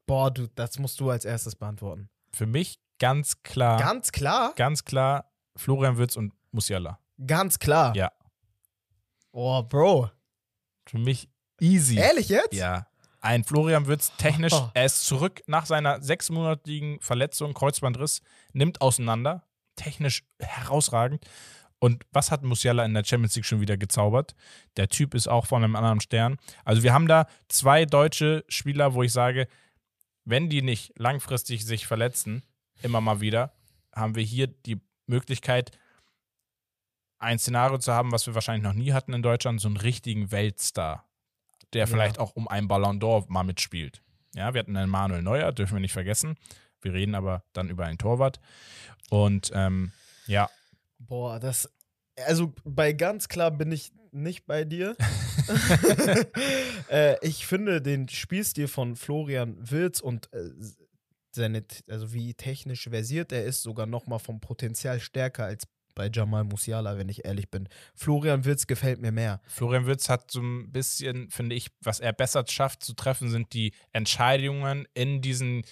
Boah, du, das musst du als erstes beantworten. Für mich ganz klar, Ganz klar? ganz klar Florian Würz und Musiala. Ganz klar. Ja. Oh, Bro. Für mich easy. Ehrlich jetzt? Ja. Ein Florian Würz technisch, Oh. [LAUGHS] er ist zurück nach seiner sechsmonatigen Verletzung, Kreuzbandriss, nimmt auseinander, technisch herausragend. Und was hat Musiala in der Champions League schon wieder gezaubert? Der Typ ist auch von einem anderen Stern. Also wir haben da zwei deutsche Spieler, wo ich sage, wenn die nicht langfristig sich verletzen, immer mal wieder, haben wir hier die Möglichkeit, ein Szenario zu haben, was wir wahrscheinlich noch nie hatten in Deutschland, so einen richtigen Weltstar, der Ja. vielleicht auch um einen Ballon d'Or mal mitspielt. Ja, wir hatten einen Manuel Neuer, dürfen wir nicht vergessen. Wir reden aber dann über einen Torwart. Und ähm, ja, Boah, das. Also bei ganz klar bin ich nicht bei dir. [LAUGHS] [LAUGHS] äh, ich finde den Spielstil von Florian Wilz und äh, seine, also wie technisch versiert er ist, sogar nochmal vom Potenzial stärker als bei Jamal Musiala, wenn ich ehrlich bin. Florian Wilz gefällt mir mehr. Florian Würz hat so ein bisschen, finde ich, was er besser schafft zu treffen, sind die Entscheidungen in diesen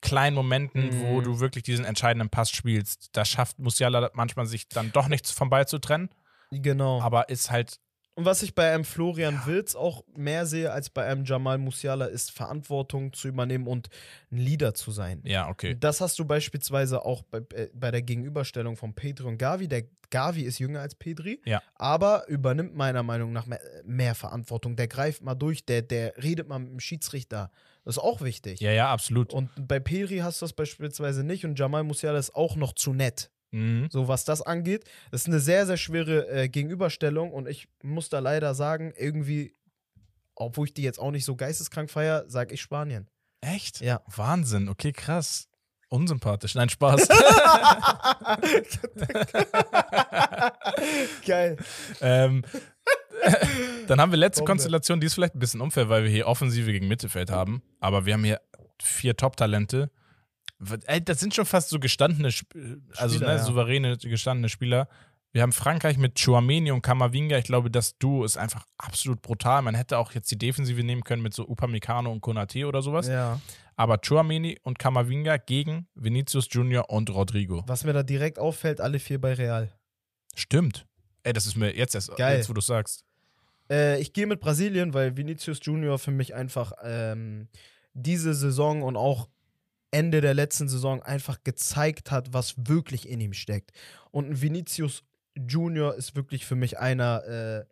kleinen Momenten, wo Mhm. du wirklich diesen entscheidenden Pass spielst. Da schafft Musiala manchmal sich dann doch nichts vom Ball zu trennen, Genau. aber ist halt, Und was ich bei einem Florian Wilz auch mehr sehe als bei einem Jamal Musiala, ist Verantwortung zu übernehmen und ein Leader zu sein. ja, okay. Das hast du beispielsweise auch bei, äh, bei der Gegenüberstellung von Pedri und Gavi. Der Gavi ist jünger als Pedri, Ja. aber übernimmt meiner Meinung nach mehr, mehr Verantwortung. Der greift mal durch, der, der redet mal mit dem Schiedsrichter. Das ist auch wichtig. Ja, ja, absolut. Und bei Pedri hast du das beispielsweise nicht und Jamal Musiala ist auch noch zu nett. Mhm. So was das angeht. Das ist eine sehr, sehr schwere äh, Gegenüberstellung und ich muss da leider sagen, irgendwie, obwohl ich die jetzt auch nicht so geisteskrank feiere, sage ich Spanien. Echt? Ja. Wahnsinn, okay, krass. Unsympathisch. Nein, Spaß. [LAUGHS] Geil. ähm, [LAUGHS] dann haben wir letzte. Konstellation, die ist vielleicht ein bisschen unfair, weil wir hier Offensive gegen Mittelfeld haben. Aber wir haben hier vier Top-Talente. Ey, Das sind schon fast so gestandene, Sp- also Spieler, ne, ja. souveräne, gestandene Spieler. Wir haben Frankreich mit Chouameni und Kamavinga. Ich glaube, das Duo ist einfach absolut brutal. Man hätte auch jetzt die Defensive nehmen können mit so Upamecano und Konate oder sowas. Ja. Aber Chouameni und Kamavinga gegen Vinicius Junior und Rodrigo. Was mir da direkt auffällt, alle vier bei Real. Stimmt. Ey, das ist mir jetzt erst, Geil. jetzt wo du sagst. Äh, ich gehe mit Brasilien, weil Vinicius Junior für mich einfach ähm, diese Saison und auch Ende der letzten Saison einfach gezeigt hat, was wirklich in ihm steckt. Und ein Vinicius Junior ist wirklich für mich einer, äh,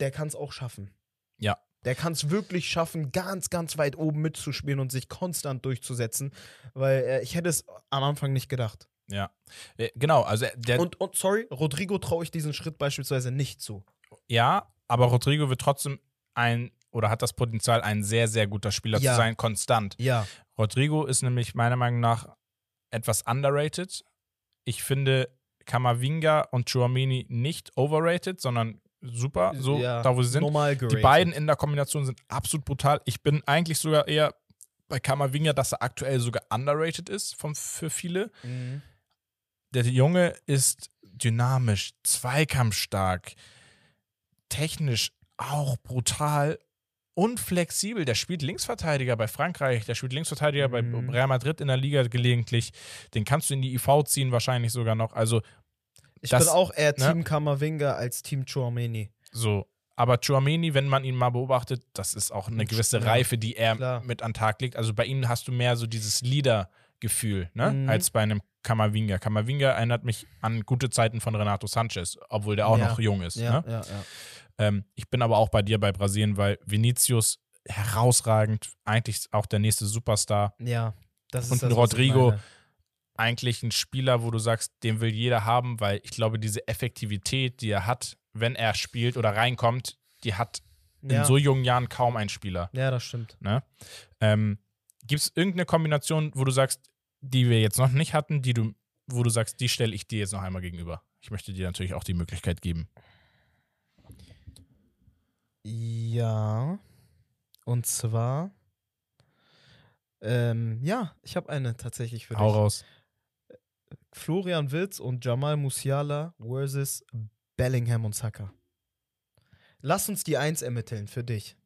der kann es auch schaffen. Ja. Der kann es wirklich schaffen, ganz, ganz weit oben mitzuspielen und sich konstant durchzusetzen, weil äh, ich hätte es am Anfang nicht gedacht. Ja. Äh, Genau, also der, Und, und sorry, Rodrigo traue ich diesen Schritt beispielsweise nicht zu. ja, aber Rodrigo wird trotzdem ein oder hat das Potenzial, ein sehr, sehr guter Spieler Ja. zu sein, konstant. Ja. Rodrigo ist nämlich meiner Meinung nach etwas underrated. Ich finde Kamavinga und Chouameni nicht overrated, sondern super, so ja, da wo sie sind. Die beiden in der Kombination sind absolut brutal. Ich bin eigentlich sogar eher bei Kamavinga, dass er aktuell sogar underrated ist von, für viele. Mhm. Der Junge ist dynamisch, zweikampfstark, technisch auch brutal und flexibel. Der spielt Linksverteidiger bei Frankreich, der spielt Linksverteidiger bei Mhm. Real Madrid in der Liga gelegentlich. Den kannst du in die IV ziehen, wahrscheinlich sogar noch. Also Ich Das- bin auch eher ne? Team Kamavinga als Team Chouameni. so. aber Chouameni, wenn man ihn mal beobachtet, das ist auch eine gewisse Reife, die er klar. mit an den Tag legt. Also bei ihm hast du mehr so dieses Leader-Gefühl, ne? Mhm. Als bei einem Kamavinga. Kamavinga erinnert mich an gute Zeiten von Renato Sanchez, obwohl der auch Ja. noch jung ist. Ja, Ne? ja, ja. Ähm, ich bin aber auch bei dir bei Brasilien, weil Vinicius herausragend, eigentlich auch der nächste Superstar. Ja, das ist Und das, Rodrigo, eigentlich ein Spieler, wo du sagst, den will jeder haben, weil ich glaube, diese Effektivität, die er hat, wenn er spielt oder reinkommt, die hat Ja. in so jungen Jahren kaum ein Spieler. ja, das stimmt. Ne? Ähm, Gibt es irgendeine Kombination, wo du sagst, die wir jetzt noch nicht hatten, die du, wo du sagst, die stelle ich dir jetzt noch einmal gegenüber? Ich möchte dir natürlich auch die Möglichkeit geben. Ja. Und zwar. Ähm, ja, ich habe eine tatsächlich für Hau dich. raus. Florian Witz und Jamal Musiala versus Bellingham und Saka. Lass uns die Eins ermitteln für dich.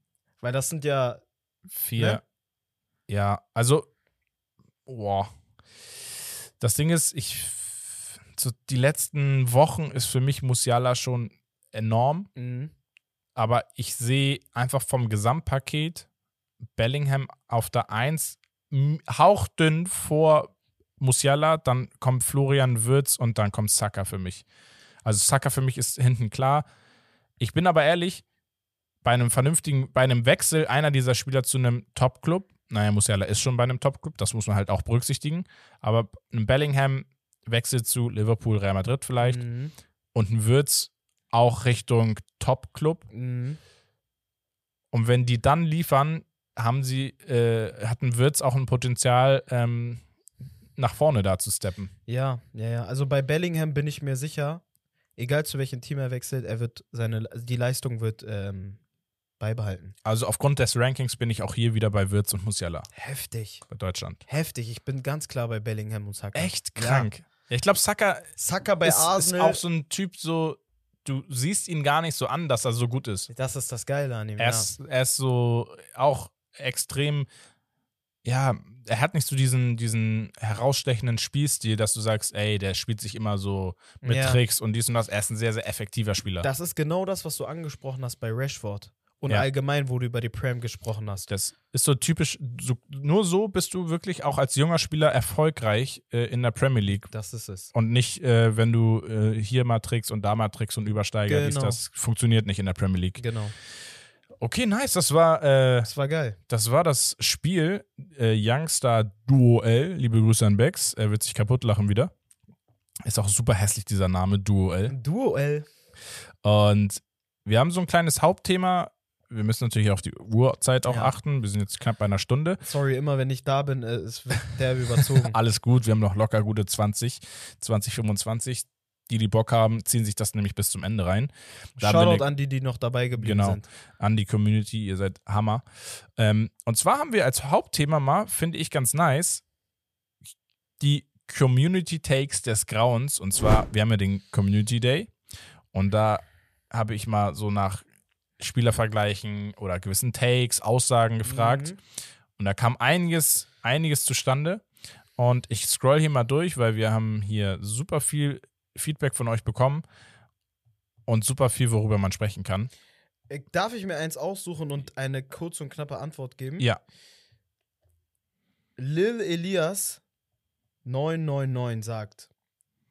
Weil das sind ja. Vier. Ne? Ja, also, boah. Das Ding ist, ich, so die letzten Wochen ist für mich Musiala schon enorm, Mhm. Aber ich sehe einfach vom Gesamtpaket Bellingham auf der Eins m- hauchdünn vor Musiala, dann kommt Florian Würz und dann kommt Saka für mich. Also Saka für mich ist hinten klar. Ich bin aber ehrlich, bei einem vernünftigen, bei einem Wechsel einer dieser Spieler zu einem Top-Club, naja, Musiala ist schon bei einem Top-Club, das muss man halt auch berücksichtigen, aber ein Bellingham Wechsel zu Liverpool, Real Madrid vielleicht Mhm. und ein Würz auch Richtung Top-Club. Mhm. Und wenn die dann liefern, haben sie, äh, hat ein Würz auch ein Potenzial, ähm, nach vorne da zu steppen. Ja, ja, ja. Also bei Bellingham bin ich mir sicher, egal zu welchem Team er wechselt, er wird seine, die Leistung wird ähm, beibehalten. Also aufgrund des Rankings bin ich auch hier wieder bei Würz und Musiala Heftig. bei Deutschland. Heftig. Ich bin ganz klar bei Bellingham und Saka. Echt krank. Ja, ich glaube, Saka Saka bei ist, ist Arsenal. auch so ein Typ, so, du siehst ihn gar nicht so an, dass er so gut ist. das ist das Geile an ihm. Er ja. ist, er ist so auch extrem, ja, er hat nicht so diesen, diesen herausstechenden Spielstil, dass du sagst, ey, der spielt sich immer so mit Ja. Tricks und dies und das. Er ist ein sehr, sehr effektiver Spieler. Das ist genau das, was du angesprochen hast bei Rashford. Und Ja. allgemein, wo du über die Prem gesprochen hast. Das ist so typisch, so, nur so bist du wirklich auch als junger Spieler erfolgreich äh, in der Premier League. Das ist es. Und nicht, äh, wenn du äh, hier mal trickst und da mal trickst und Übersteiger, dies, Genau. das funktioniert nicht in der Premier League. Genau. Okay, nice. Das war, äh, Das war geil. das, war das Spiel äh, Youngstar Duo-L. Liebe Grüße an Bex. Er wird sich kaputt lachen wieder. Ist auch super hässlich, dieser Name Duo-L. Duell. Und wir haben so ein kleines Hauptthema. Wir müssen natürlich auf die Uhrzeit auch Ja. achten. Wir sind jetzt knapp bei einer Stunde. Sorry, immer wenn ich da bin, äh, wird der überzogen. [LAUGHS] Alles gut, wir haben noch locker gute 20, 20, 25. Die, die Bock haben, ziehen sich das nämlich bis zum Ende rein. Da Shoutout ich- an die, die noch dabei geblieben Genau. sind. an die Community, ihr seid Hammer. Ähm, und zwar haben wir als Hauptthema mal, finde ich ganz nice, die Community Takes des Grauens. Und zwar, wir haben ja den Community Day und da habe ich mal so nach Spielervergleichen oder gewissen Takes, Aussagen gefragt. Mhm. Und da kam einiges, einiges zustande. Und ich scroll hier mal durch, weil wir haben hier super viel Feedback von euch bekommen und super viel, worüber man sprechen kann. Äh, Darf ich mir eins aussuchen und eine kurze und knappe Antwort geben? Ja, Lil Elias 999 sagt,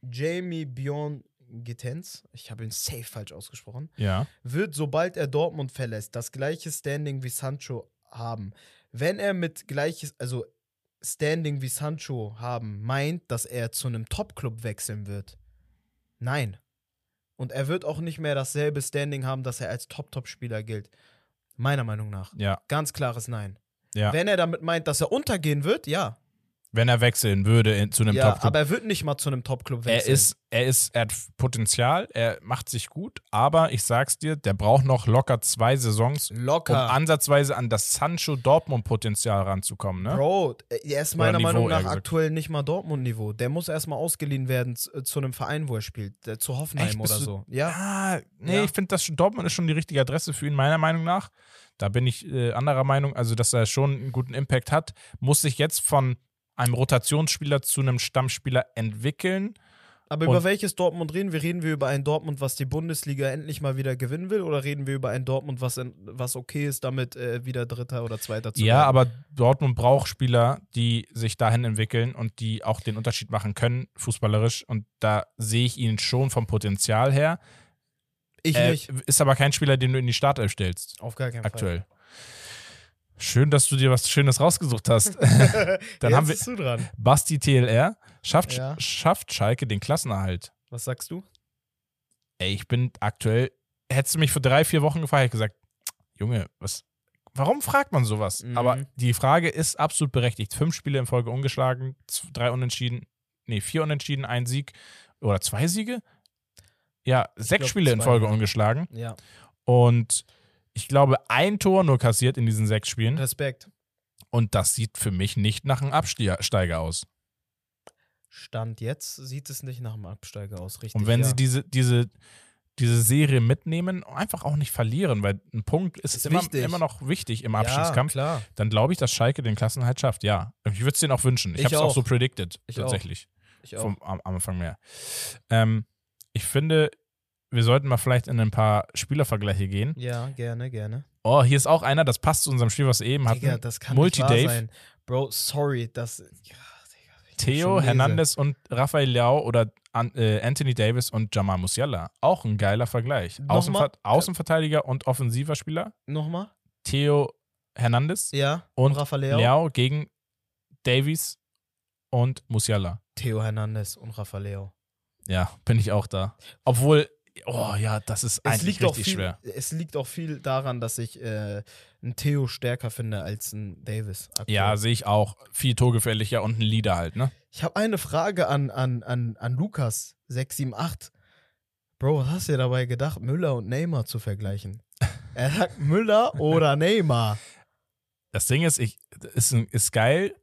Jamie Bjorn Gittens, ich habe ihn safe falsch ausgesprochen, ja. wird, sobald er Dortmund verlässt, das gleiche Standing wie Sancho haben. Wenn er mit gleiches, also Standing wie Sancho haben, meint, dass er zu einem Top-Club wechseln wird. Nein. Und er wird auch nicht mehr dasselbe Standing haben, dass er als Top-Top-Spieler gilt. Meiner Meinung nach. Ja, Ganz klares Nein. ja. Wenn er damit meint, dass er untergehen wird, ja. Wenn er wechseln würde in, zu einem ja, Top-Club. aber er wird nicht mal zu einem Top-Club Er wechseln. ist, er ist, er hat Potenzial, er macht sich gut, aber ich sag's dir, der braucht noch locker zwei Saisons, um locker. ansatzweise an das Sancho Dortmund-Potenzial ranzukommen, ne? Bro, er ist meiner Niveau, Meinung nach aktuell nicht mal Dortmund-Niveau. Der muss erstmal ausgeliehen werden zu, zu einem Verein, wo er spielt. äh, Zu Hoffenheim Echt? Oder du- so. Ja. Ah, nee, Ja. ich finde, Dortmund ist schon die richtige Adresse für ihn, meiner Meinung nach. Da bin ich äh, anderer Meinung, also dass er schon einen guten Impact hat, muss sich jetzt von einem Rotationsspieler zu einem Stammspieler entwickeln. Aber über welches Dortmund reden wir? Reden wir über ein Dortmund, was die Bundesliga endlich mal wieder gewinnen will? Oder reden wir über ein Dortmund, was, was okay ist, damit äh, wieder Dritter oder Zweiter zu Ja, werden? aber Dortmund braucht Spieler, die sich dahin entwickeln und die auch den Unterschied machen können, fußballerisch. Und da sehe ich ihn schon vom Potenzial her. ich Äh, nicht. ist aber kein Spieler, den du in die Startelf stellst, Auf gar keinen aktuell. Schön, dass du dir was Schönes rausgesucht hast. [LAUGHS] Dann haben wir. Basti TLR. Schafft, Ja. schafft Schalke den Klassenerhalt? Was sagst du? Ey, ich bin aktuell. Hättest du mich vor drei, vier Wochen gefragt, hätte ich gesagt, Junge, was. Warum fragt man sowas? Mhm. Aber die Frage ist absolut berechtigt. Fünf Spiele in Folge ungeschlagen, drei Unentschieden, nee, vier Unentschieden, ein Sieg oder zwei Siege? Ja, sechs glaub, Spiele in Folge ja. ungeschlagen. Ja. Und ich glaube, ein Tor nur kassiert in diesen sechs Spielen. Respekt. Und das sieht für mich nicht nach einem Absteiger aus. Stand jetzt sieht es nicht nach dem Absteiger aus, richtig? Und wenn ja. sie diese, diese, diese Serie mitnehmen, einfach auch nicht verlieren, weil ein Punkt ist, Ist immer, immer noch wichtig im ja, Abstiegskampf, klar. dann glaube ich, dass Schalke den Klassenhalt schafft. Ja, ich würde es denen auch wünschen. Ich, Ich habe es auch auch. so predicted, Ich tatsächlich, Ich auch. vom, am, am Anfang mehr. Ähm, ich finde, wir sollten mal vielleicht in ein paar Spielervergleiche gehen. Ja, gerne, gerne. Oh, hier ist auch einer, das passt zu unserem Spiel, was wir eben hatten. Digga, das kann Multi-Dave. nicht wahr sein. Bro, sorry, das. Ja, Digga, Theo. Hernandez und Rafael Leao oder äh, Anthony Davis und Jamal Musiala. Auch ein geiler Vergleich. Außenver Außenverteidiger und offensiver Spieler. Nochmal? Theo Hernandez Ja. und Rafa Leao. Leao. gegen Davies und Musiala. Theo Hernandez und Rafa Leo. Ja, bin ich auch da. Obwohl, oh ja, das ist Es eigentlich richtig viel, schwer. es liegt auch viel daran, dass ich äh, einen Theo stärker finde als einen Davis. aktuell. Ja, sehe ich auch. Viel torgefährlicher und ein Leader halt, ne? Ich habe eine Frage an, an, an, an Lukas 678. Bro, was hast du dir dabei gedacht, Müller und Neymar zu vergleichen? Er sagt Müller oder Neymar. Das Ding ist, ich, ist, ist geil,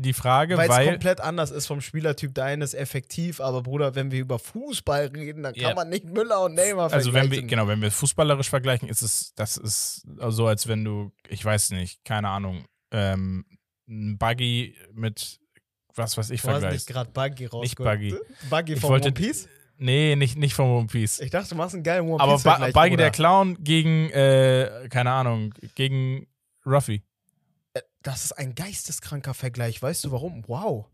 die Frage, Weil es komplett anders ist vom Spielertyp. Der eine ist effektiv, aber Bruder, wenn wir über Fußball reden, dann kann Ja. man nicht Müller und Neymar Also wenn wir, vergleichen. genau, wenn wir fußballerisch vergleichen, ist es, das ist so, als wenn du, ich weiß nicht, keine Ahnung, ähm, ein Buggy mit was weiß ich Du hast nicht vergleichst. gerade Buggy rausgeholt. Nicht Buggy. Buggy Ich von wollte- One Piece? Nee, nicht, nicht von One Piece. Ich dachte, du machst einen geilen One Aber Piece. ba Vergleich, Buggy Bruder. der Clown gegen, äh, keine Ahnung, gegen Ruffy. Das ist ein geisteskranker Vergleich. Weißt du warum? Wow.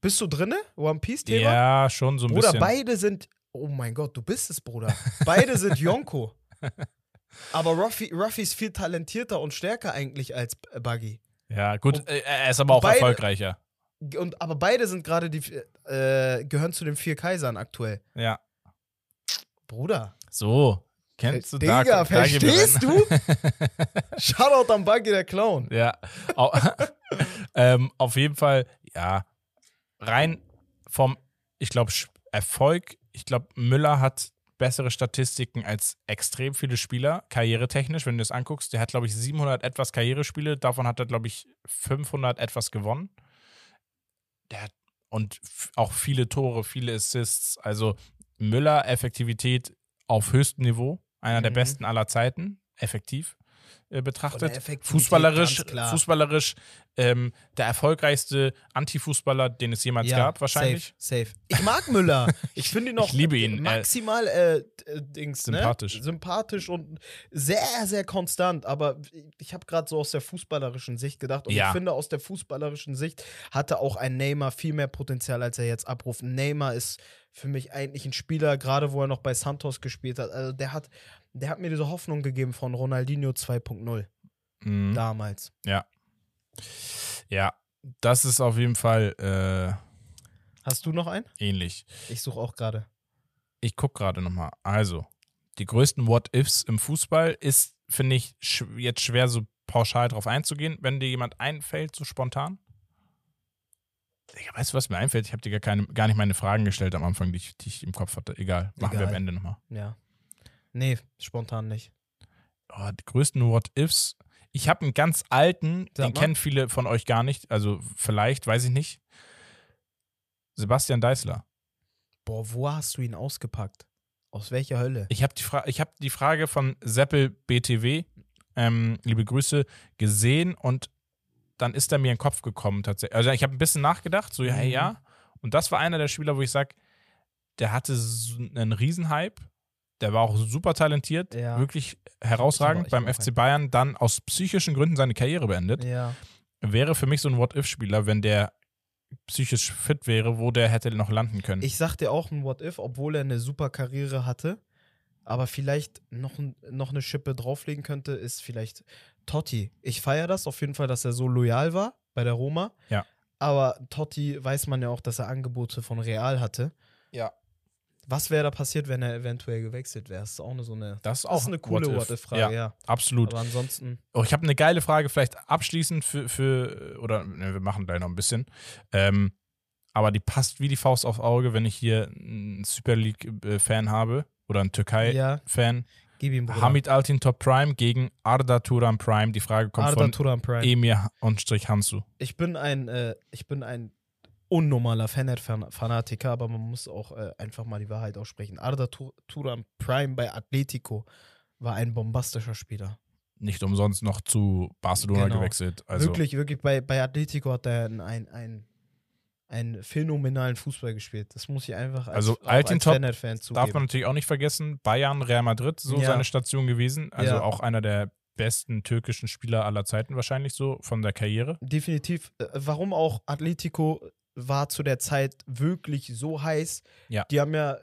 Bist du drinne? One Piece-Thema? Ja, schon so ein Bruder, bisschen. beide sind. Oh mein Gott, du bist es, Bruder. Beide sind Yonko. [LAUGHS] Aber Ruffy, Ruffy ist viel talentierter und stärker eigentlich als Buggy. Ja, gut, Und äh, er ist aber auch beide- erfolgreicher. Und, aber beide sind gerade die. Äh, gehören zu den vier Kaisern aktuell. Ja. Bruder. So. Kennst du Digga, da, da verstehst du? [LAUGHS] Shoutout an Buggy der Clown. Ja. [LAUGHS] Ähm, auf jeden Fall, ja. Rein vom, ich glaube, Erfolg. Ich glaube, Müller hat bessere Statistiken als extrem viele Spieler, karrieretechnisch, wenn du es anguckst. Der hat, glaube ich, 700 etwas Karrierespiele. Davon hat er, glaube ich, 500 etwas gewonnen. Der hat und auch viele Tore, viele Assists. Also Müller, Effektivität auf höchstem Niveau. Einer der Mhm. besten aller Zeiten, effektiv äh, betrachtet. Fußballerisch, fußballerisch ähm, der erfolgreichste Antifußballer, den es jemals Ja, gab, wahrscheinlich. Safe, safe. Ich mag Müller. [LAUGHS] Ich finde ihn noch Ich liebe ihn. maximal äh, äh, Dings, Sympathisch. Ne? Sympathisch und sehr, sehr konstant. Aber ich habe gerade so aus der fußballerischen Sicht gedacht. Und Ja. ich finde, aus der fußballerischen Sicht hatte auch ein Neymar viel mehr Potenzial, als er jetzt abruft. Neymar ist für mich eigentlich ein Spieler, gerade wo er noch bei Santos gespielt hat. Also der hat, der hat mir diese Hoffnung gegeben von Ronaldinho 2.0 Mhm. damals. Ja, das ist auf jeden Fall äh, Hast du noch einen? ähnlich. Ich suche auch gerade. Ich gucke gerade nochmal. Also, die größten What-Ifs im Fußball ist, finde ich, sch jetzt schwer so pauschal drauf einzugehen. Wenn dir jemand einfällt, so spontan. Digga, weißt du, was mir einfällt? Ich habe dir gar, keine, gar nicht meine Fragen gestellt am Anfang, die ich, die ich im Kopf hatte. Egal, machen wir Egal. am Ende nochmal. Ja. Nee, spontan nicht. Oh, die größten What-Ifs. Ich habe einen ganz alten, Sag den mal. kennen viele von euch gar nicht. Also vielleicht, weiß ich nicht. Sebastian Deißler. Boah, wo hast du ihn ausgepackt? Aus welcher Hölle? Ich habe die, Fra ich hab die Frage von Seppel BTW, ähm, liebe Grüße, gesehen und dann ist er mir in den Kopf gekommen tatsächlich. Also ich habe ein bisschen nachgedacht, so ja, Mhm. ja. Und das war einer der Spieler, wo ich sage, der hatte so einen Riesenhype. Der war auch super talentiert, Ja. wirklich herausragend beim FC Bayern, dann aus psychischen Gründen seine Karriere beendet. Ja. Wäre für mich so ein What-If-Spieler, wenn der psychisch fit wäre, wo der hätte noch landen können. Ich sag dir auch ein What-If, obwohl er eine super Karriere hatte, aber vielleicht noch, noch eine Schippe drauflegen könnte, ist vielleicht Totti. Ich feiere das auf jeden Fall, dass er so loyal war bei der Roma. Ja. Aber Totti weiß man ja auch, dass er Angebote von Real hatte. ja. Was wäre da passiert, wenn er eventuell gewechselt wäre? Das ist auch eine, so eine, Das ist das auch ist eine coole What-If. What-If-Frage, Ja, ja. absolut. Aber ansonsten, Oh, ich habe eine geile Frage, vielleicht abschließend für, für oder ne, wir machen gleich noch ein bisschen. Ähm, aber die passt wie die Faust aufs Auge, wenn ich hier einen Super League-Fan habe oder einen ja, Türkei-Fan. gib ihm Bruder. Hamid Altin Top Prime gegen Arda Turan Prime. Die Frage kommt Arda von Turan Prime. Emir und Strich Hansu. ich bin ein, äh, ich bin ein unnormaler Fanat-Fanatiker, aber man muss auch äh, einfach mal die Wahrheit aussprechen. Arda Tu- Turan Prime bei Atletico war ein bombastischer Spieler. Nicht umsonst noch zu Barcelona Genau. gewechselt. Also wirklich, wirklich, bei, bei Atletico hat er einen, einen, einen, phänomenalen Fußball gespielt. Das muss ich einfach als, Also Altintop als Fanat-Fan zugeben. darf man natürlich auch nicht vergessen. Bayern, Real Madrid, so Ja. seine Station gewesen. Also Ja. auch einer der besten türkischen Spieler aller Zeiten wahrscheinlich so von der Karriere. Definitiv. Äh, Warum auch Atletico war zu der Zeit wirklich so heiß. Ja. Die haben ja,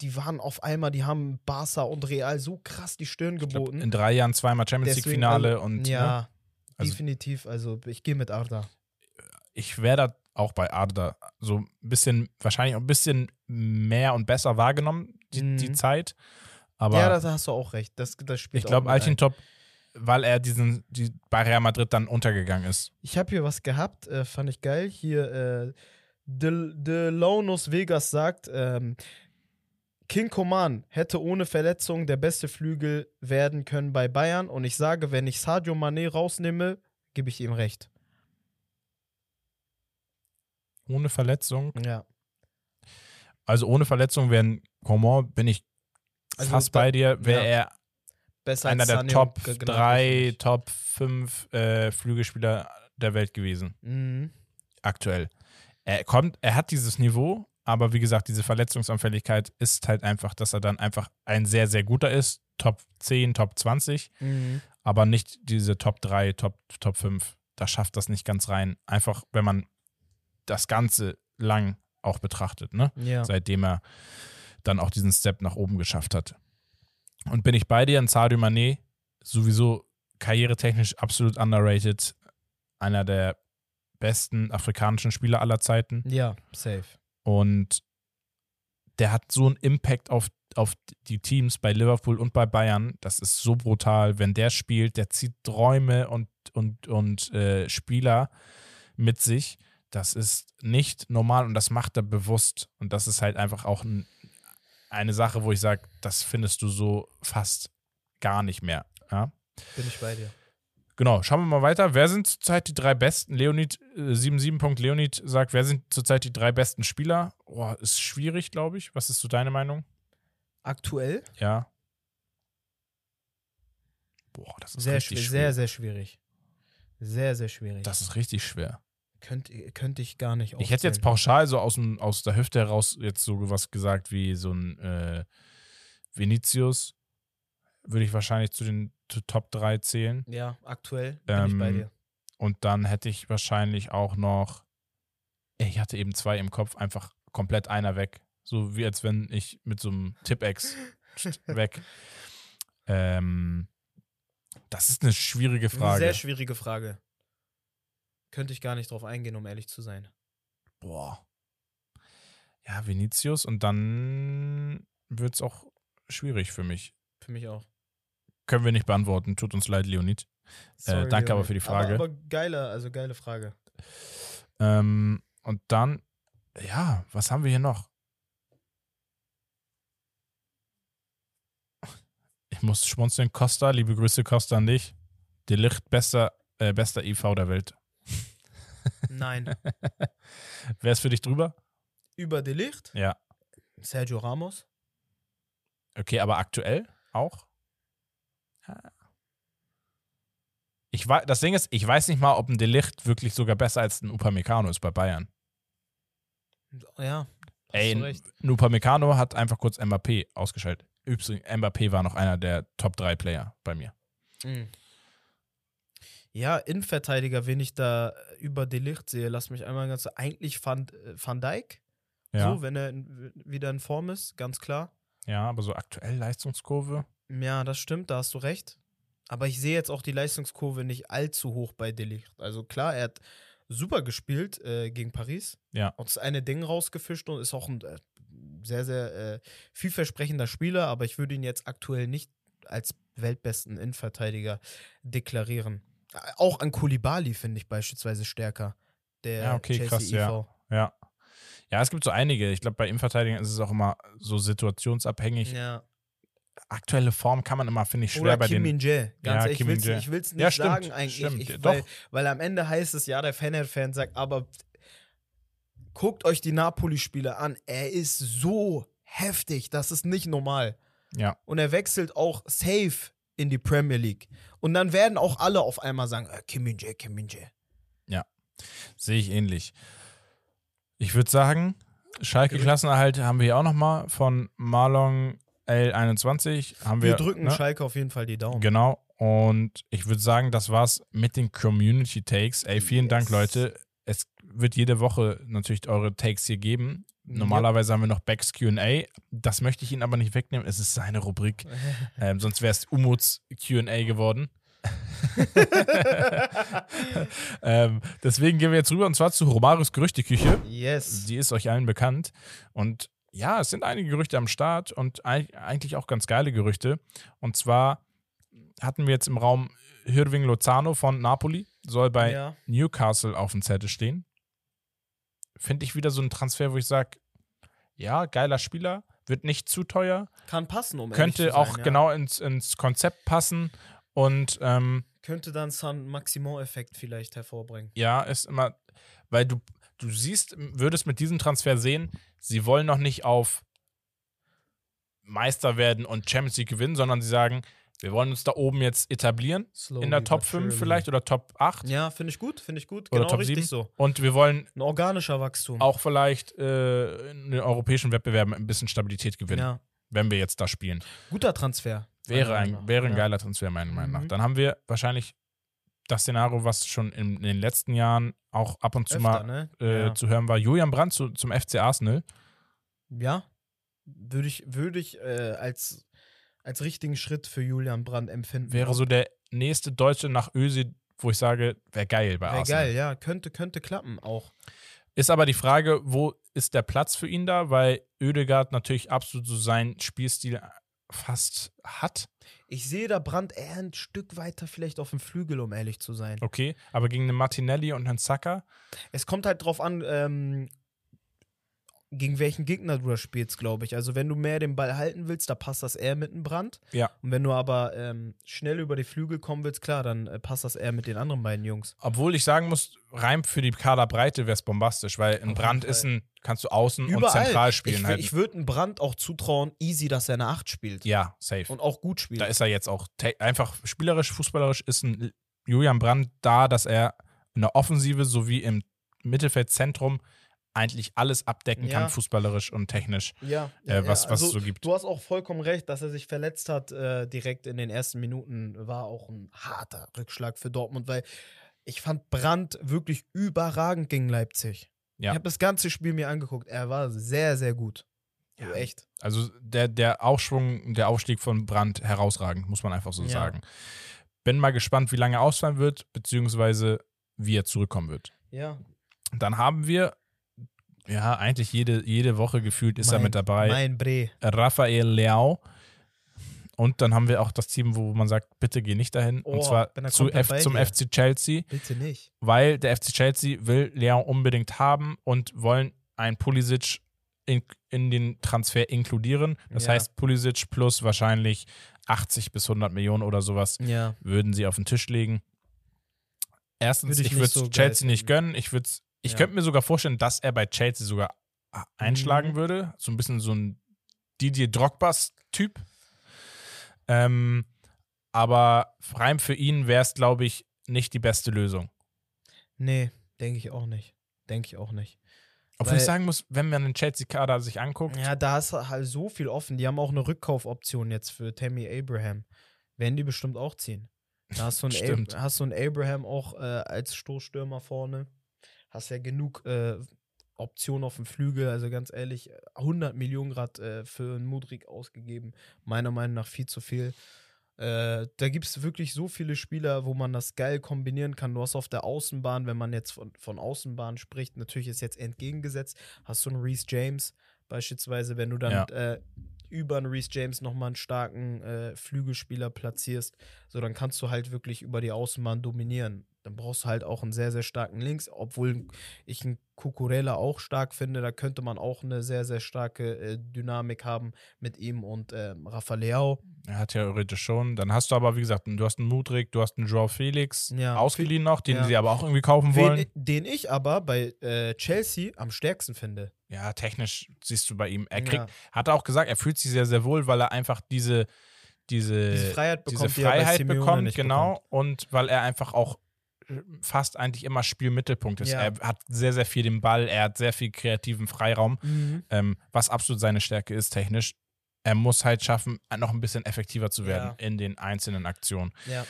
die waren auf einmal, die haben Barca und Real so krass die Stirn Ich glaub, geboten. in drei Jahren zweimal Champions League Finale also, und ja, ne, also- definitiv. Also ich gehe mit Arda. ich wäre da auch bei Arda so ein bisschen, wahrscheinlich auch ein bisschen mehr und besser wahrgenommen, die, Mhm. die Zeit. Aber ja, da hast du auch recht. Das, das spielt ich glaube. Altintop, weil er diesen, die, bei Real Madrid dann untergegangen ist. Ich habe hier was gehabt, äh, fand ich geil. Hier, äh, De, De Launus Vegas sagt, ähm, King Coman hätte ohne Verletzung der beste Flügel werden können bei Bayern. Und ich sage, wenn ich Sadio Mané rausnehme, gebe ich ihm recht. Ohne Verletzung. Ja. Also ohne Verletzung wären Coman, bin ich Also fast da- bei dir, wäre ja. er Besser einer der Sané Top und Gnabry, 3, finde ich. Top 5 äh, Flügelspieler der Welt gewesen. Mhm. aktuell. Er kommt, er hat dieses Niveau, aber wie gesagt, diese Verletzungsanfälligkeit ist halt einfach, dass er dann einfach ein sehr, sehr guter ist. Top 10, Top 20, Mhm. aber nicht diese Top 3, Top, Top 5. Da schafft das nicht ganz rein. Einfach, wenn man das Ganze lang auch betrachtet, ne? Ja. Seitdem er dann auch diesen Step nach oben geschafft hat. Und bin ich bei dir, ein Sadio Mané, sowieso karrieretechnisch absolut underrated. Einer der besten afrikanischen Spieler aller Zeiten. ja, safe. Und der hat so einen Impact auf, auf die Teams bei Liverpool und bei Bayern. Das ist so brutal. Wenn der spielt, der zieht Träume und, und, und äh, Spieler mit sich. Das ist nicht normal und das macht er bewusst. Und das ist halt einfach auch ein, eine Sache, wo ich sage, das findest du so fast gar nicht mehr. Ja? Bin ich bei dir. Genau, schauen wir mal weiter. Wer sind zurzeit die drei besten? Leonid, äh, 77. Leonid sagt, wer sind zurzeit die drei besten Spieler? Oh, ist schwierig, glaube ich. Was ist so deine Meinung? Aktuell? Ja. Boah, das ist Sehr, schwer. sehr, sehr schwierig. Sehr, sehr schwierig. das ist richtig schwer. Könnte, könnte ich gar nicht Ich hätte jetzt aufzählen. pauschal so aus, dem, aus der Hüfte heraus jetzt so was gesagt wie so ein äh, Vinicius. Würde ich wahrscheinlich zu den zu Top 3 zählen. Ja, aktuell bin ich bei Ähm, dir. Und dann hätte ich wahrscheinlich auch noch. Ich hatte eben zwei im Kopf, einfach komplett einer weg. So wie als wenn ich mit so einem Tippex [LAUGHS] weg. Ähm, das ist eine schwierige Eine Frage. Sehr schwierige Frage. Könnte ich gar nicht drauf eingehen, um ehrlich zu sein. Boah. Ja, Vinicius und dann wird es auch schwierig für mich. Für mich auch. Können wir nicht beantworten. Tut uns leid, Leonid. Sorry, danke aber Leonid. für die Frage. Aber, aber geile, also geile Frage. Ähm, und dann, ja, was haben wir hier noch? Ich muss schmunzeln. Costa, liebe Grüße, Costa an dich. Der Licht, bester, äh, bester IV der Welt. Nein. [LAUGHS] Wer ist für dich drüber? Über Delicht? Ja. Sergio Ramos? Okay, aber aktuell auch? Ja. Ich weiß, das Ding ist, ich weiß nicht mal, ob ein Delicht wirklich sogar besser als ein Upamecano ist bei Bayern. Ja. Ey, recht. Upamecano hat einfach kurz Mbappé ausgeschaltet. Übrigens, Mbappé war noch einer der Top 3 Player bei mir. Mhm. Ja, Innenverteidiger, wen ich da über Delicht sehe, lass mich einmal ganz. Eigentlich Van, äh, Van Dijk, Ja, so, wenn er in, wieder in Form ist, ganz klar. ja aber so aktuell Leistungskurve. Ja, das stimmt, da hast du recht. Aber ich sehe jetzt auch die Leistungskurve nicht allzu hoch bei Delicht. Also klar, er hat super gespielt äh, gegen Paris. Ja. Und das eine Ding rausgefischt und ist auch ein äh, sehr, sehr äh, vielversprechender Spieler, aber ich würde ihn jetzt aktuell nicht als weltbesten Innenverteidiger deklarieren. Auch an Kulibali finde ich beispielsweise stärker. Der Ja, okay, Chelsea krass, ja. IV. Ja. Ja, es gibt so einige. Ich glaube, bei Innenverteidigern ist es auch immer so situationsabhängig. Ja. Aktuelle Form kann man immer, finde ich, schwer Oder bei Kim den. Jae. Ganz Ja, ehrlich, Kim ich will es nicht Ja, stimmt, sagen eigentlich. stimmt, ich, doch. weil, weil am Ende heißt es, ja, der Fener-Fan sagt, aber guckt euch die Napoli-Spiele an. Er ist so heftig, das ist nicht normal. Ja, Und er wechselt auch safe in die Premier League. Und dann werden auch alle auf einmal sagen, äh, Kim Min-jae, Kim Min-jae. sehe ich ähnlich. Ich würde sagen, Schalke-Klassenerhalt haben wir hier auch nochmal von Marlon L21. Haben wir, Wir drücken ne? Schalke auf jeden Fall die Daumen. Genau. Und ich würde sagen, das war's mit den Community Takes. Ey, vielen Dank, Yes. Leute. Es wird jede Woche natürlich eure Takes hier geben. Normalerweise haben wir noch Becks QA. Das möchte ich Ihnen aber nicht wegnehmen. Es ist seine Rubrik. [LAUGHS] Ähm, sonst wäre es Umuts QA geworden. [LAUGHS] ähm, deswegen gehen wir jetzt rüber und zwar zu Romarios Gerüchteküche. Yes. Die ist euch allen bekannt. Und ja, es sind einige Gerüchte am Start und eig- eigentlich auch ganz geile Gerüchte. Und zwar hatten wir jetzt im Raum Hirving Lozano von Napoli, soll bei ja. Newcastle auf dem Zettel stehen. Finde ich wieder so ein Transfer, wo ich sage, ja, geiler Spieler, wird nicht zu teuer, Kann passen, um könnte zu auch sein, ja. genau ins, ins Konzept passen und ähm, Könnte dann San Maximum-Effekt vielleicht hervorbringen. ja, ist immer, weil du, du siehst, würdest mit diesem Transfer sehen, sie wollen noch nicht auf Meister werden und Champions League gewinnen, sondern sie sagen, wir wollen uns da oben jetzt etablieren, in der Top 5 vielleicht oder Top 8 Ja, finde ich gut, finde ich gut. oder genau Top richtig 7 so. und wir wollen Ein organischer Wachstum. auch vielleicht äh, in den europäischen Wettbewerben ein bisschen Stabilität gewinnen, Ja. wenn wir jetzt da spielen. Guter Transfer. Wäre ein, wäre ein Ja. geiler Transfer, meiner Meinung nach. Mhm. Dann haben wir wahrscheinlich das Szenario, was schon in, in den letzten Jahren auch ab und zu Öfter, mal ne? äh, ja. zu hören war. Julian Brandt zu, zum FC Arsenal. ja. Würde ich, würde ich äh, als, als richtigen Schritt für Julian Brandt empfinden. Wäre so der nächste Deutsche nach Ösi, wo ich sage, wäre geil bei Wäre Arsenal. geil, ja. Könnte, könnte klappen auch. Ist aber die Frage, wo ist der Platz für ihn da? Weil Oedegaard natürlich absolut so seinen Spielstil fast hat. Ich sehe da Brandt eher ein Stück weiter vielleicht auf dem Flügel, um ehrlich zu sein. Okay, aber gegen einen Martinelli und einen Saka, Es kommt halt drauf an, ähm, gegen welchen Gegner du da spielst, glaube ich. Also wenn du mehr den Ball halten willst, da passt das eher mit einem Brand. Ja. Und wenn du aber ähm, schnell über die Flügel kommen willst, klar, dann äh, passt das eher mit den anderen beiden Jungs. obwohl ich sagen muss, rein für die Kaderbreite wäre es bombastisch, weil ein Auf Brand ist ein, kannst du außen und zentral spielen ich, halt. ich würde einem Brand auch zutrauen, easy, dass er eine 8 spielt. ja, safe. Und auch gut spielt. da ist er jetzt auch einfach spielerisch, fußballerisch ist ein Julian Brandt da, dass er in der Offensive sowie im Mittelfeldzentrum eigentlich alles abdecken Ja. kann, fußballerisch und technisch, ja, äh, was, was also, es so gibt. Du hast auch vollkommen recht, dass er sich verletzt hat äh, direkt in den ersten Minuten. War auch ein harter Rückschlag für Dortmund, weil ich fand Brandt wirklich überragend gegen Leipzig. Ja. Ich habe das ganze Spiel mir angeguckt. Er war sehr, sehr gut. Ja. Also echt. Also der, der Aufschwung, der Aufstieg von Brandt herausragend, muss man einfach so Ja. sagen. Bin mal gespannt, wie lange er ausfallen wird, beziehungsweise wie er zurückkommen wird. Ja. Dann haben wir, ja, eigentlich jede, jede Woche gefühlt ist er Mein- mit dabei. Mein Bre. Raphael Leao. Und dann haben wir auch das Team, wo man sagt, bitte geh nicht dahin. Oh, und zwar zu F zum dir. FC Chelsea, Bitte nicht. weil der FC Chelsea will Leao unbedingt haben und wollen einen Pulisic in, in den Transfer inkludieren. Das Ja. heißt, Pulisic plus wahrscheinlich 80 bis 100 Millionen oder sowas Ja. würden sie auf den Tisch legen. Erstens, Würde ich ich würde es so Chelsea nicht gönnen. Ich, würd's- ich Ja. könnte mir sogar vorstellen, dass er bei Chelsea sogar äh, einschlagen Mhm. würde. So ein bisschen so ein Didier Drogbas-Typ. Ähm, aber rein für ihn wäre es, glaube ich, nicht die beste Lösung. Nee, denke ich auch nicht. Denke ich auch nicht. Obwohl Weil- ich sagen muss, wenn man den Chelsea-Kader sich anguckt, Ja, da ist halt so viel offen. Die haben auch eine Rückkaufoption jetzt für Tammy Abraham. Werden die bestimmt auch ziehen. Da hast du einen. [LAUGHS] Ab hast du einen Abraham auch äh, als Stoßstürmer vorne. Hast ja genug äh, Optionen auf dem Flügel. Also ganz ehrlich, 100 Millionen Grad äh, für einen Mudrik ausgegeben. Meiner Meinung nach viel zu viel. Äh, da gibt es wirklich so viele Spieler, wo man das geil kombinieren kann. Du hast auf der Außenbahn, wenn man jetzt von, von Außenbahn spricht, natürlich ist jetzt entgegengesetzt, hast du einen Reese James beispielsweise, wenn du dann Ja. äh, über einen Reese James nochmal einen starken äh, Flügelspieler platzierst, so dann kannst du halt wirklich über die Außenbahn dominieren. Dann brauchst du halt auch einen sehr, sehr starken Links, obwohl ich einen Kukurela auch stark finde. Da könnte man auch eine sehr, sehr starke äh, Dynamik haben mit ihm und ähm, Rafa Leao. er hat ja theoretisch schon. Dann hast du aber, wie gesagt, du hast einen Mudrik, du hast einen Joao Felix, Ja. ausgeliehen noch, den Ja. sie aber auch irgendwie kaufen wollen. Wen, den ich aber bei äh, Chelsea am stärksten finde. Ja, technisch siehst du bei ihm. Er kriegt, Ja. hat er auch gesagt, er fühlt sich sehr, sehr wohl, weil er einfach diese, diese, Diese Freiheit bekommt, diese die Freiheit Simeone bekommt, genau. Und weil er einfach auch äh, fast eigentlich immer Spielmittelpunkt ist. Ja. Er hat sehr, sehr viel den Ball, er hat sehr viel kreativen Freiraum, Mhm. ähm, was absolut seine Stärke ist, technisch. Er muss halt schaffen, noch ein bisschen effektiver zu werden Ja. in den einzelnen Aktionen. Ja.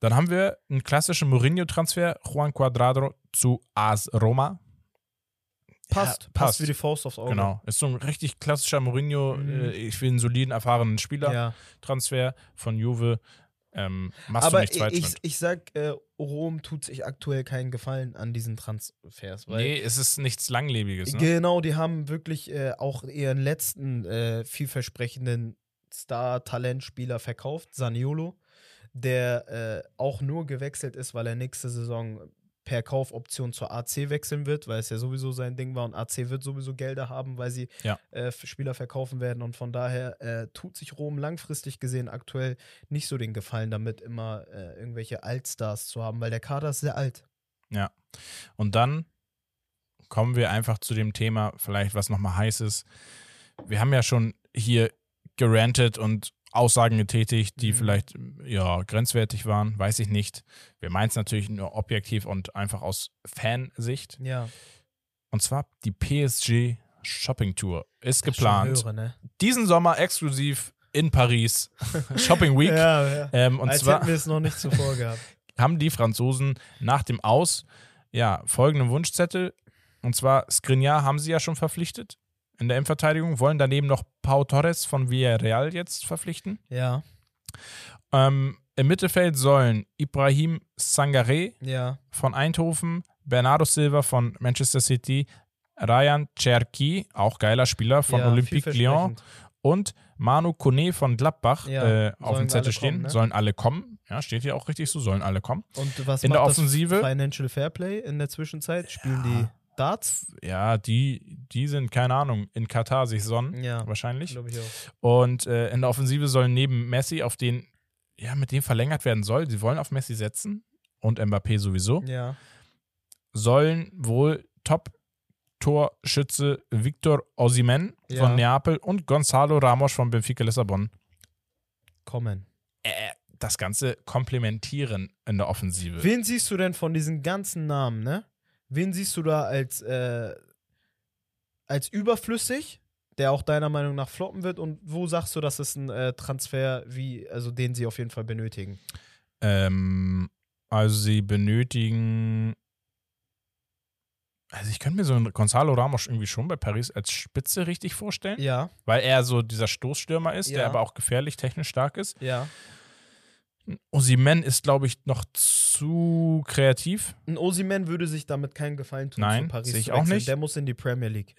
Dann haben wir einen klassischen Mourinho-Transfer, Juan Cuadrado zu AS Roma. Passt, Ja, passt wie die Faust aufs Auge. Genau. Ist so ein richtig klassischer Mourinho, Mhm. äh, ich will einen soliden, erfahrenen Spieler. Ja. Von Juve. Ähm, machst du Aber nichts ich, falsch ich, mit. ich sag, äh, Rom tut sich aktuell keinen Gefallen an diesen Transfers. Weil Nee, es ist nichts Langlebiges. Ne? Genau, die haben wirklich äh, auch ihren letzten äh, vielversprechenden Star-Talentspieler verkauft, Saniolo, der äh, auch nur gewechselt ist, weil er nächste Saison per Kaufoption zur AC wechseln wird, weil es ja sowieso sein Ding war und AC wird sowieso Gelder haben, weil sie Ja. äh, Spieler verkaufen werden und von daher äh, tut sich Rom langfristig gesehen aktuell nicht so den Gefallen damit, immer äh, irgendwelche Altstars zu haben, weil der Kader ist sehr alt. Und dann kommen wir einfach zu dem Thema, vielleicht was nochmal heiß ist. Wir haben ja schon hier gerantet und Aussagen getätigt, die Mhm. vielleicht ja grenzwertig waren, weiß ich nicht. Wir meinen es natürlich nur objektiv und einfach aus Fansicht. Ja, Und zwar die PSG Shopping Tour ist das geplant. höre, ne? Diesen Sommer exklusiv in Paris. [LAUGHS] Shopping Week. Ja, ja. Ähm, und Als zwar hätten wir es noch nicht zuvor gehabt. [LAUGHS] haben die Franzosen nach dem Aus ja folgenden Wunschzettel. Und zwar Skriniar haben sie ja schon verpflichtet in der Innenverteidigung, wollen daneben noch Pau Torres von Villarreal jetzt verpflichten. Ja, Ähm, Im Mittelfeld sollen Ibrahim Sangaré ja, von Eindhoven, Bernardo Silva von Manchester City, Ryan Cherki, auch geiler Spieler von ja, Olympique Lyon und Manu Kone von Gladbach Ja, äh, auf dem Zettel stehen. kommen, ne? Sollen alle kommen. Ja, steht hier auch richtig so, sollen alle kommen. Und was In macht der das Offensive? Financial Fairplay in der Zwischenzeit? Spielen Ja. die Darts? Ja, die, die sind, keine Ahnung, in Katar sich sonnen, Ja, wahrscheinlich. ich auch. Und äh, in der Offensive sollen neben Messi, auf den, ja, mit dem verlängert werden soll, sie wollen auf Messi setzen und Mbappé sowieso, Ja, sollen wohl Top-Torschütze Victor Osimhen Ja. von Neapel und Gonzalo Ramos von Benfica Lissabon kommen. äh, das Ganze komplementieren in der Offensive. Wen siehst du denn von diesen ganzen Namen, ne? Wen siehst du da als, äh, als überflüssig, der auch deiner Meinung nach floppen wird? Und wo sagst du, das ist ein äh, Transfer, wie, also den sie auf jeden Fall benötigen? Ähm, also sie benötigen. Also ich könnte mir so einen Gonzalo Ramos irgendwie schon bei Paris als Spitze richtig vorstellen, Ja, weil er so dieser Stoßstürmer ist, der Ja. aber auch gefährlich technisch stark ist. ja. Osimen ist, glaube ich, noch zu kreativ. Ein Osiman würde sich damit keinen Gefallen tun, Nein, sehe ich auch nicht. Der muss in die Premier League.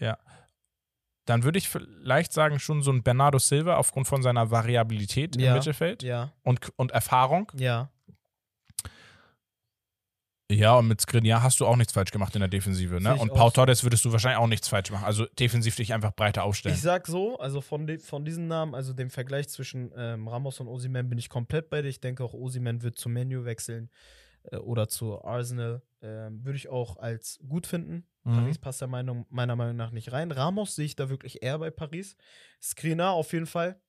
Dann würde ich vielleicht sagen, schon so ein Bernardo Silva aufgrund von seiner Variabilität Ja. im Mittelfeld Ja, und, und Erfahrung. ja. Ja, und mit Skriniar hast du auch nichts falsch gemacht in der Defensive. Ne? Und Pau. Torres würdest du wahrscheinlich auch nichts falsch machen. Also defensiv dich einfach breiter aufstellen. Ich sag so, also von, de, von diesen Namen, also dem Vergleich zwischen ähm, Ramos und Osiman bin ich komplett bei dir. Ich denke auch, Osiman wird zu Menu wechseln äh, oder zu Arsenal. Ähm, würde ich auch als gut finden. Mhm. Paris passt ja Meinung, meiner Meinung nach nicht rein. Ramos sehe ich da wirklich eher bei Paris. Skriniar auf jeden Fall.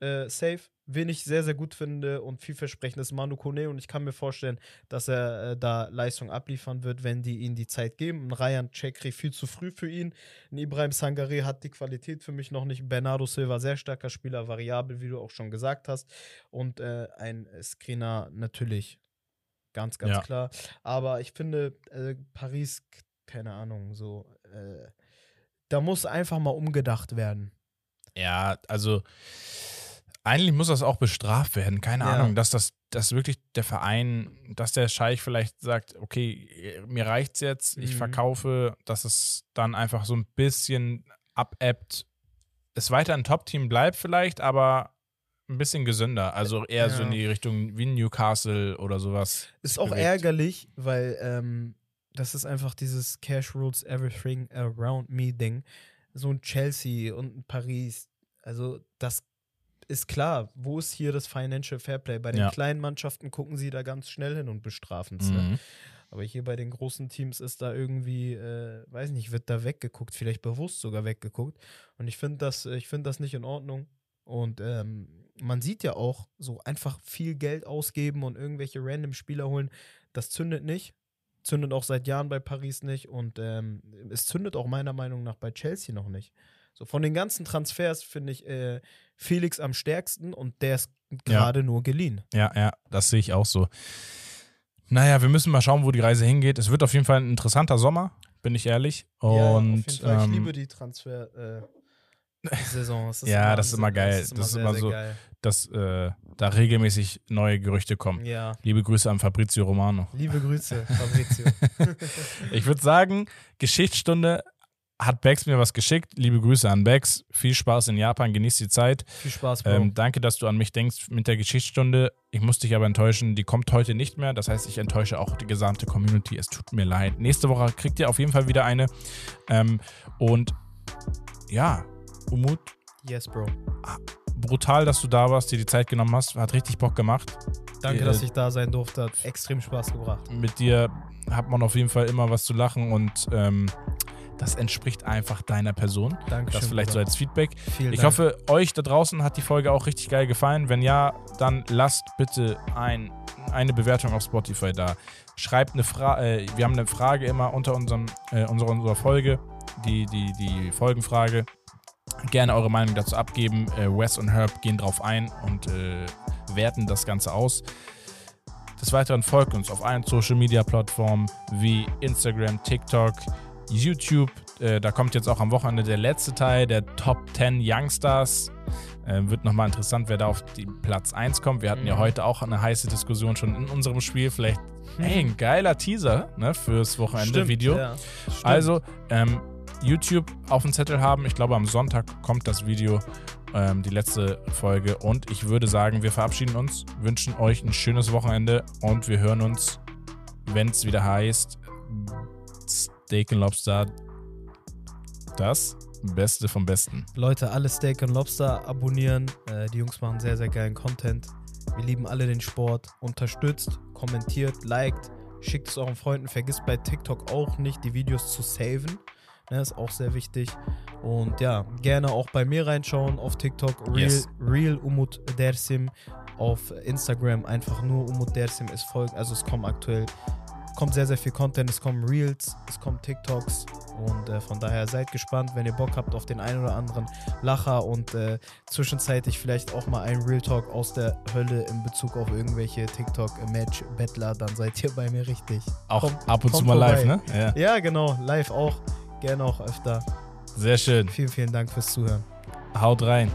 Äh, safe. Wen ich sehr, sehr gut finde und vielversprechend ist Manu Kone und ich kann mir vorstellen, dass er äh, da Leistung abliefern wird, wenn die ihm die Zeit geben. Ein Ryan Chekri viel zu früh für ihn. Ein Ibrahim Sangare hat die Qualität für mich noch nicht. Bernardo Silva, sehr starker Spieler, variabel, wie du auch schon gesagt hast. Und äh, ein Screener natürlich ganz, ganz Ja. klar. Aber ich finde, äh, Paris, keine Ahnung, so, äh, da muss einfach mal umgedacht werden. Ja, also eigentlich muss das auch bestraft werden. Keine Ja. Ahnung, dass das dass wirklich der Verein, dass der Scheich vielleicht sagt, okay, mir reicht's jetzt, ich Mhm. verkaufe, dass es dann einfach so ein bisschen abebbt, es weiter ein Top-Team bleibt vielleicht, aber ein bisschen gesünder. Also eher so Ja. in die Richtung wie Newcastle oder sowas. Ist auch bewegt. ärgerlich, weil ähm, das ist einfach dieses Cash Rules Everything Around Me Ding. So ein Chelsea und ein Paris. Also, das ist klar. Wo ist hier das Financial Fairplay? Bei den Ja. kleinen Mannschaften gucken sie da ganz schnell hin und bestrafen es. Ne? Mhm. Aber hier bei den großen Teams ist da irgendwie, äh, weiß nicht, wird da weggeguckt, vielleicht bewusst sogar weggeguckt. Und ich finde das, ich finde das nicht in Ordnung. Und ähm, man sieht ja auch, so einfach viel Geld ausgeben und irgendwelche random Spieler holen, das zündet nicht. Zündet auch seit Jahren bei Paris nicht. Und ähm, es zündet auch meiner Meinung nach bei Chelsea noch nicht. So von den ganzen Transfers finde ich äh, Felix am stärksten und der ist gerade nur geliehen. Ja, ja, das sehe ich auch so. Naja, wir müssen mal schauen, wo die Reise hingeht. Es wird auf jeden Fall ein interessanter Sommer, bin ich ehrlich. Und ja, auf jeden Fall. ich ähm, liebe die Transfer. Äh, [LAUGHS] Saison. Es Ja, das ist immer geil. Das ist immer, Das ist sehr, sehr so- geil. dass äh, da regelmäßig neue Gerüchte kommen. Ja. Liebe Grüße an Fabrizio Romano. Liebe Grüße, [LAUGHS] Fabrizio. Ich würde sagen, Geschichtsstunde hat Bex mir was geschickt. Liebe Grüße an Bex. Viel Spaß in Japan, genieß die Zeit. Viel Spaß, Bro. Ähm, danke, dass du an mich denkst mit der Geschichtsstunde. Ich muss dich aber enttäuschen, die kommt heute nicht mehr. Das heißt, ich enttäusche auch die gesamte Community. Es tut mir leid. Nächste Woche kriegt ihr auf jeden Fall wieder eine. Ähm, und ja, Umut, yes, Bro. brutal, dass du da warst, dir die Zeit genommen hast. Hat richtig Bock gemacht. Danke, Äh, dass ich da sein durfte. Hat extrem Spaß gebracht. Mit dir hat man auf jeden Fall immer was zu lachen und ähm, das entspricht einfach deiner Person. Dankeschön. Das vielleicht so als Feedback. Vielen Ich Dank. hoffe, euch da draußen hat die Folge auch richtig geil gefallen. Wenn ja, dann lasst bitte ein, eine Bewertung auf Spotify da. Schreibt eine Frage, äh, wir haben eine Frage immer unter unserem, äh, unserer, unserer Folge, die, die, die Folgenfrage. Gerne eure Meinung dazu abgeben. Äh, Wes und Herb gehen drauf ein und äh, werten das Ganze aus. Des Weiteren folgt uns auf allen Social Media Plattformen wie Instagram, TikTok, YouTube. Äh, da kommt jetzt auch am Wochenende der letzte Teil der Top 10 Youngstars. Äh, wird nochmal interessant, wer da auf die Platz 1 kommt. Wir hatten ja Mhm. heute auch eine heiße Diskussion schon in unserem Spiel. Vielleicht, hey, ein geiler Teaser ne, fürs Wochenende-Video. Ja. Also, ähm, YouTube auf dem Zettel haben. Ich glaube, am Sonntag kommt das Video, ähm, die letzte Folge. Und ich würde sagen, wir verabschieden uns, wünschen euch ein schönes Wochenende und wir hören uns, wenn es wieder heißt, Steak and Lobster, das Beste vom Besten. Leute, alle Steak und Lobster abonnieren. Äh, die Jungs machen sehr, sehr geilen Content. Wir lieben alle den Sport. Unterstützt, kommentiert, liked, schickt es euren Freunden. Vergisst bei TikTok auch nicht, die Videos zu saven. Ne, ist auch sehr wichtig. Und ja, gerne auch bei mir reinschauen auf TikTok. Real, Yes. Real Umut Dersim. Auf Instagram einfach nur Umut Dersim ist folgt. Also es kommt aktuell kommt sehr, sehr viel Content. Es kommen Reels, es kommen TikToks. Und äh, von daher seid gespannt, wenn ihr Bock habt auf den einen oder anderen Lacher und äh, zwischenzeitlich vielleicht auch mal ein Real Talk aus der Hölle in Bezug auf irgendwelche TikTok-Match-Bettler, dann seid ihr bei mir richtig. Auch Kommt- ab und zu mal live, vorbei. ne? Ja. Ja, genau, live auch. Gerne auch öfter. Sehr schön. Vielen, vielen Dank fürs Zuhören. Haut rein.